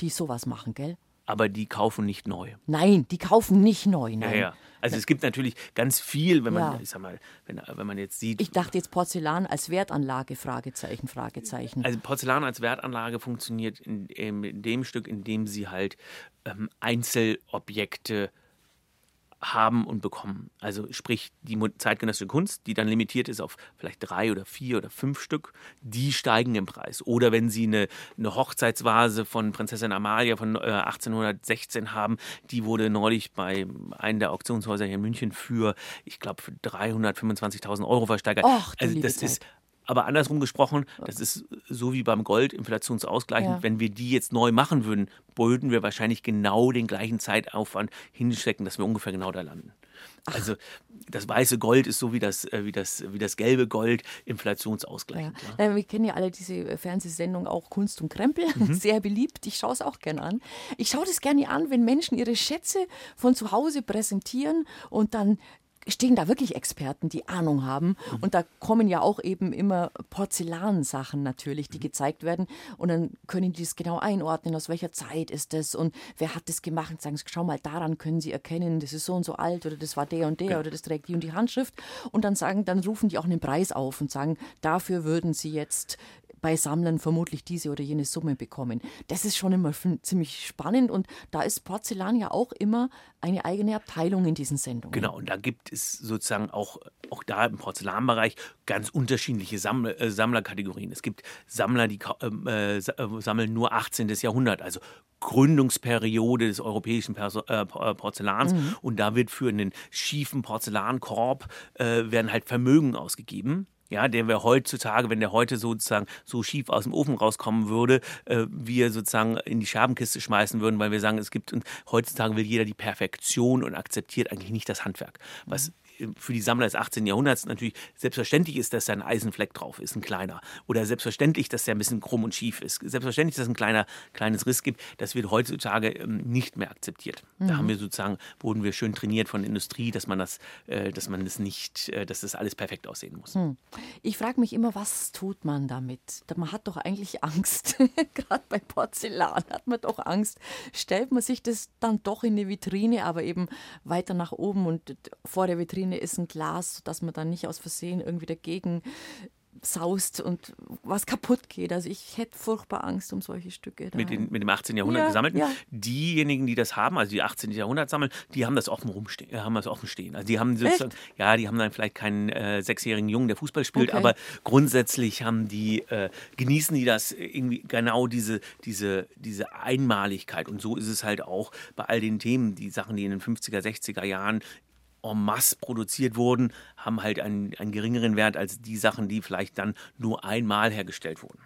Die sowas machen, gell? Aber die kaufen nicht neu. Nein, die kaufen nicht neu. Ja, Nein. ja. Also es gibt natürlich ganz viel, wenn man, Ja. ich sag mal, wenn, wenn man jetzt sieht, Ich dachte jetzt Porzellan als Wertanlage, Fragezeichen, Fragezeichen. Also Porzellan als Wertanlage funktioniert in, in, in dem Stück, in dem sie halt ähm, Einzelobjekte haben und bekommen. Also sprich die zeitgenössische Kunst, die dann limitiert ist auf vielleicht drei oder vier oder fünf Stück, die steigen im Preis. Oder wenn Sie eine, eine Hochzeitsvase von Prinzessin Amalia von äh, 1816 haben, die wurde neulich bei einem der Auktionshäuser hier in München für, ich glaube, für 325.000 Euro versteigert. Och, also das Zeit. ist aber andersrum gesprochen, das ist so wie beim Gold, inflationsausgleichend. Ja. Wenn wir die jetzt neu machen würden, würden wir wahrscheinlich genau den gleichen Zeitaufwand hinstecken, dass wir ungefähr genau da landen. Also das weiße Gold ist so wie das, äh, wie das, wie das gelbe Gold Ja. inflationsausgleichend. Ja. Nein, wir kennen ja alle diese äh, Fernsehsendung auch Kunst und Krempel, Mhm. sehr beliebt. Ich schaue es auch gerne an. Ich schaue das gerne an, wenn Menschen ihre Schätze von zu Hause präsentieren und dann stehen da wirklich Experten, die Ahnung haben. Mhm. Und da kommen ja auch eben immer Porzellansachen natürlich, Mhm. die gezeigt werden. Und dann können die das genau einordnen, aus welcher Zeit ist das und wer hat das gemacht. Und sagen, sie, schau mal, daran können sie erkennen, das ist so und so alt oder das war der und der oder das trägt die und die Handschrift. Und dann sagen, dann rufen die auch einen Preis auf und sagen, dafür würden sie jetzt bei Sammlern vermutlich diese oder jene Summe bekommen. Das ist schon immer ziemlich spannend und da ist Porzellan ja auch immer eine eigene Abteilung in diesen Sendungen. Genau, und da gibt es sozusagen auch, auch da im Porzellanbereich ganz unterschiedliche Sammler, äh, Sammlerkategorien. Es gibt Sammler, die ähm, äh, äh, sammeln nur 18. Jahrhundert, also Gründungsperiode des europäischen Perso äh, äh, Porzellans. Und da wird für einen schiefen Porzellankorb äh, werden halt Vermögen ausgegeben. Ja, der wir heutzutage, wenn der heute sozusagen so schief aus dem Ofen rauskommen würde, äh, wir sozusagen in die Scherbenkiste schmeißen würden, weil wir sagen, es gibt und heutzutage will jeder die Perfektion und akzeptiert eigentlich nicht das Handwerk. Was für die Sammler des 18. Jahrhunderts natürlich selbstverständlich ist, dass da ein Eisenfleck drauf ist, ein kleiner. Oder selbstverständlich, dass der ein bisschen krumm und schief ist. Selbstverständlich, dass es ein kleiner, kleines Riss gibt. Das wird heutzutage ähm, nicht mehr akzeptiert. Mhm. Da haben wir sozusagen, wurden wir schön trainiert von der Industrie, dass man das, äh, dass man das nicht, äh, dass das alles perfekt aussehen muss. Mhm. Ich frage mich immer, was tut man damit? Man hat doch eigentlich Angst. Gerade bei Porzellan hat man doch Angst. Stellt man sich das dann doch in eine Vitrine, aber eben weiter nach oben und vor der Vitrine ist ein Glas, sodass man dann nicht aus Versehen irgendwie dagegen saust und was kaputt geht. Also ich hätte furchtbar Angst um solche Stücke. Mit, den, mit dem 18. Jahrhundert ja, gesammelten. Ja. Diejenigen, die das haben, also die 18. Jahrhundert sammeln, die haben das offen rumstehen, äh, haben das offen stehen. Also die haben sozusagen, ja, die haben dann vielleicht keinen äh, sechsjährigen Jungen, der Fußball spielt, okay. aber grundsätzlich haben die, äh, genießen die das irgendwie genau diese, diese, diese Einmaligkeit. Und so ist es halt auch bei all den Themen, die Sachen, die in den 50er, 60er Jahren en masse produziert wurden, haben halt einen, einen geringeren Wert als die Sachen, die vielleicht dann nur einmal hergestellt wurden.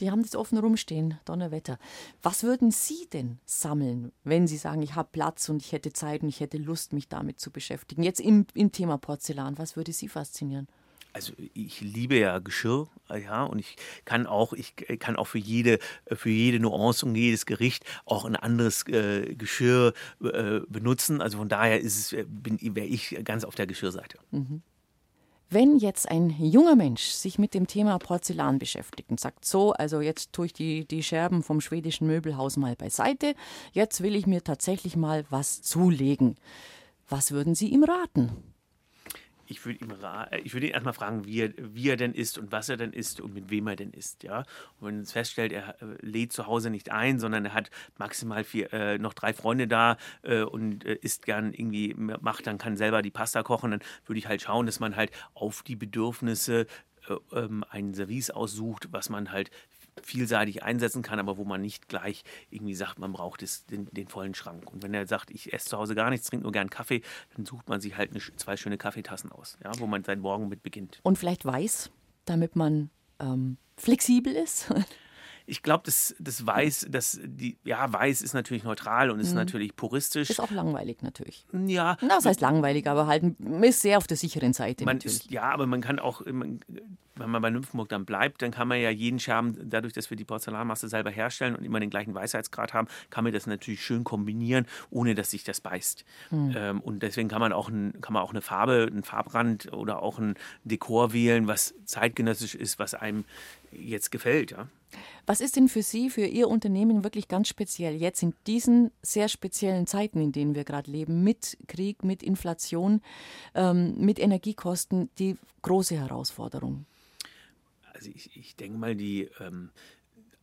Die haben das offen rumstehen, Donnerwetter. Was würden Sie denn sammeln, wenn Sie sagen, ich habe Platz und ich hätte Zeit und ich hätte Lust, mich damit zu beschäftigen? Jetzt im, im Thema Porzellan, was würde Sie faszinieren? Also ich liebe ja Geschirr, ja, und ich kann auch, ich kann auch für jede, für jede Nuance und jedes Gericht auch ein anderes äh, Geschirr äh, benutzen. Also von daher ist es, bin, wäre ich ganz auf der Geschirrseite. Mhm. Wenn jetzt ein junger Mensch sich mit dem Thema Porzellan beschäftigt und sagt, so, also jetzt tue ich die, die Scherben vom schwedischen Möbelhaus mal beiseite, jetzt will ich mir tatsächlich mal was zulegen. Was würden Sie ihm raten? Ich würde ihm äh, ich ihn erstmal fragen, wie er, wie er denn ist und was er denn ist und mit wem er denn ist, ja. Und wenn er feststellt, er äh, lädt zu Hause nicht ein, sondern er hat maximal vier, äh, noch drei Freunde da äh, und äh, isst gern irgendwie, macht dann, kann selber die Pasta kochen, dann würde ich halt schauen, dass man halt auf die Bedürfnisse äh, ähm, ein Service aussucht, was man halt vielseitig einsetzen kann, aber wo man nicht gleich irgendwie sagt, man braucht es, den, den, vollen Schrank. Und wenn er sagt, ich esse zu Hause gar nichts, trinke nur gern Kaffee, dann sucht man sich halt eine, zwei schöne Kaffeetassen aus, ja, wo man seinen Morgen mit beginnt. Und vielleicht weiß, damit man ähm, flexibel ist. ich glaube, das, das Weiß, das, die, ja, Weiß ist natürlich neutral und ist mhm. natürlich puristisch. Ist auch langweilig natürlich. Ja. Na, das heißt langweilig, aber halt ist sehr auf der sicheren Seite. Man ist, ja, aber man kann auch, wenn man bei Nymphenburg dann bleibt, dann kann man ja jeden Scherben, dadurch, dass wir die Porzellanmasse selber herstellen und immer den gleichen Weisheitsgrad haben, kann man das natürlich schön kombinieren, ohne dass sich das beißt. Mhm. Ähm, und deswegen kann man, auch ein, kann man auch eine Farbe, einen Farbrand oder auch ein Dekor wählen, was zeitgenössisch ist, was einem jetzt gefällt. Ja. Was ist denn für Sie, für Ihr Unternehmen wirklich ganz speziell jetzt in diesen sehr speziellen Zeiten, in denen wir gerade leben, mit Krieg, mit Inflation, ähm, mit Energiekosten, die große Herausforderung? Also ich, ich denke mal, die, ähm,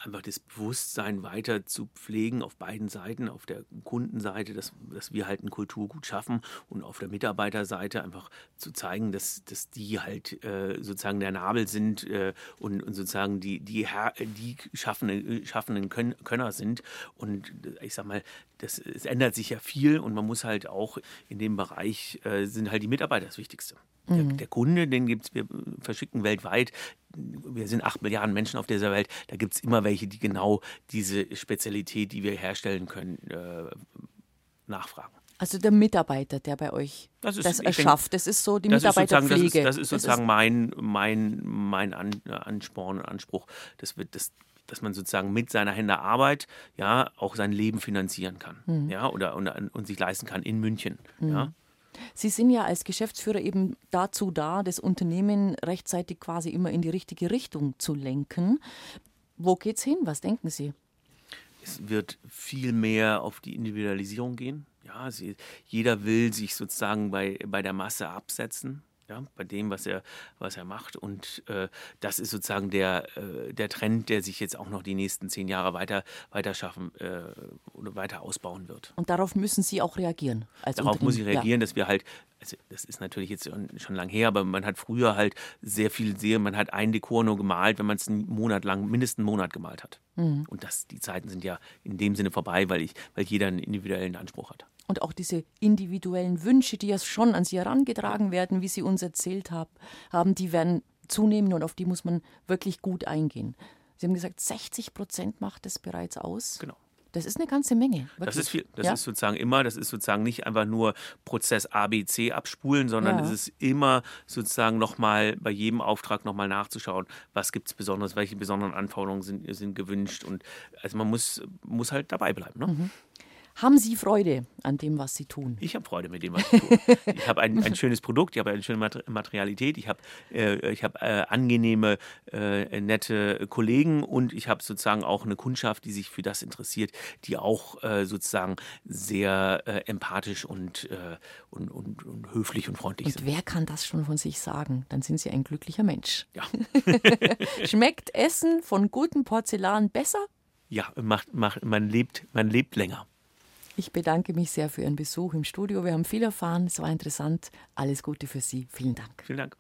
einfach das Bewusstsein weiter zu pflegen auf beiden Seiten, auf der Kundenseite, dass, dass wir halt ein Kulturgut schaffen und auf der Mitarbeiterseite einfach zu zeigen, dass, dass die halt äh, sozusagen der Nabel sind äh, und, und sozusagen die, die, Her die schaffenden, schaffenden Könner sind. Und ich sag mal, das, es ändert sich ja viel und man muss halt auch in dem Bereich, äh, sind halt die Mitarbeiter das Wichtigste. Der, mhm. der, Kunde, den gibt es, wir verschicken weltweit, wir sind acht Milliarden Menschen auf dieser Welt, da gibt es immer welche, die genau diese Spezialität, die wir herstellen können, äh, nachfragen. Also der Mitarbeiter, der bei euch das, ist, das erschafft, das ist so die das Mitarbeiterpflege. Ist das, ist, das ist sozusagen mein, mein, mein Ansporn und Anspruch. Das wird das dass man sozusagen mit seiner Hände Arbeit ja auch sein Leben finanzieren kann, mhm. ja oder und, und, sich leisten kann in München, mhm. ja. Sie sind ja als Geschäftsführer eben dazu da, das Unternehmen rechtzeitig quasi immer in die richtige Richtung zu lenken. Wo geht's hin? Was denken Sie? Es wird viel mehr auf die Individualisierung gehen. Ja, sie, jeder will sich sozusagen bei, bei der Masse absetzen ja, bei dem, was er, was er macht. Und äh, das ist sozusagen der, äh, der Trend, der sich jetzt auch noch die nächsten zehn Jahre weiter, weiter schaffen äh, oder weiter ausbauen wird. Und darauf müssen Sie auch reagieren. Darauf muss ich reagieren, ja. dass wir halt, also das ist natürlich jetzt schon lange her, aber man hat früher halt sehr viel, sehr, man hat ein Dekor nur gemalt, wenn man es einen Monat lang, mindestens einen Monat gemalt hat. Mhm. Und das, die Zeiten sind ja in dem Sinne vorbei, weil, ich, weil jeder einen individuellen Anspruch hat und auch diese individuellen Wünsche, die ja schon an sie herangetragen werden, wie Sie uns erzählt haben, die werden zunehmen und auf die muss man wirklich gut eingehen. Sie haben gesagt, 60 Prozent macht es bereits aus. Genau. Das ist eine ganze Menge. Wirklich. Das ist viel. Das ja? ist sozusagen immer, das ist sozusagen nicht einfach nur Prozess A, B, C abspulen, sondern ja. es ist immer sozusagen nochmal bei jedem Auftrag nochmal nachzuschauen, was gibt es Besonderes, welche besonderen Anforderungen sind, sind gewünscht. Und also man muss, muss halt dabei bleiben. Ne? Mhm. Haben Sie Freude an dem, was Sie tun? Ich habe Freude mit dem, was ich tue. ich habe ein, ein, schönes Produkt, ich habe eine schöne Materialität, ich habe äh, hab, äh, angenehme, äh, nette Kollegen und ich habe sozusagen auch eine Kundschaft, die sich für das interessiert, die auch äh, sozusagen sehr äh, empathisch und, äh, und, und, und, höflich und freundlich und sind. Wer kann das schon von sich sagen? Dann sind Sie ein glücklicher Mensch. Ja. Schmeckt Essen von gutem Porzellan besser? Ja, macht, macht, man, lebt, man lebt länger. Ich bedanke mich sehr für Ihren Besuch im Studio. Wir haben viel erfahren. Es war interessant. Alles Gute für Sie. Vielen Dank. Vielen Dank.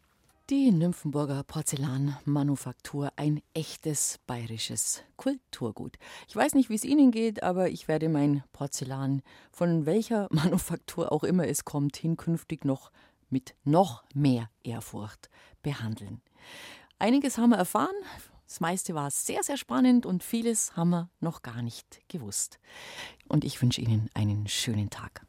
Die Nymphenburger Porzellanmanufaktur, ein echtes bayerisches Kulturgut. Ich weiß nicht, wie es Ihnen geht, aber ich werde mein Porzellan, von welcher Manufaktur auch immer es kommt, hinkünftig noch mit noch mehr Ehrfurcht behandeln. Einiges haben wir erfahren, das meiste war sehr, sehr spannend und vieles haben wir noch gar nicht gewusst. Und ich wünsche Ihnen einen schönen Tag.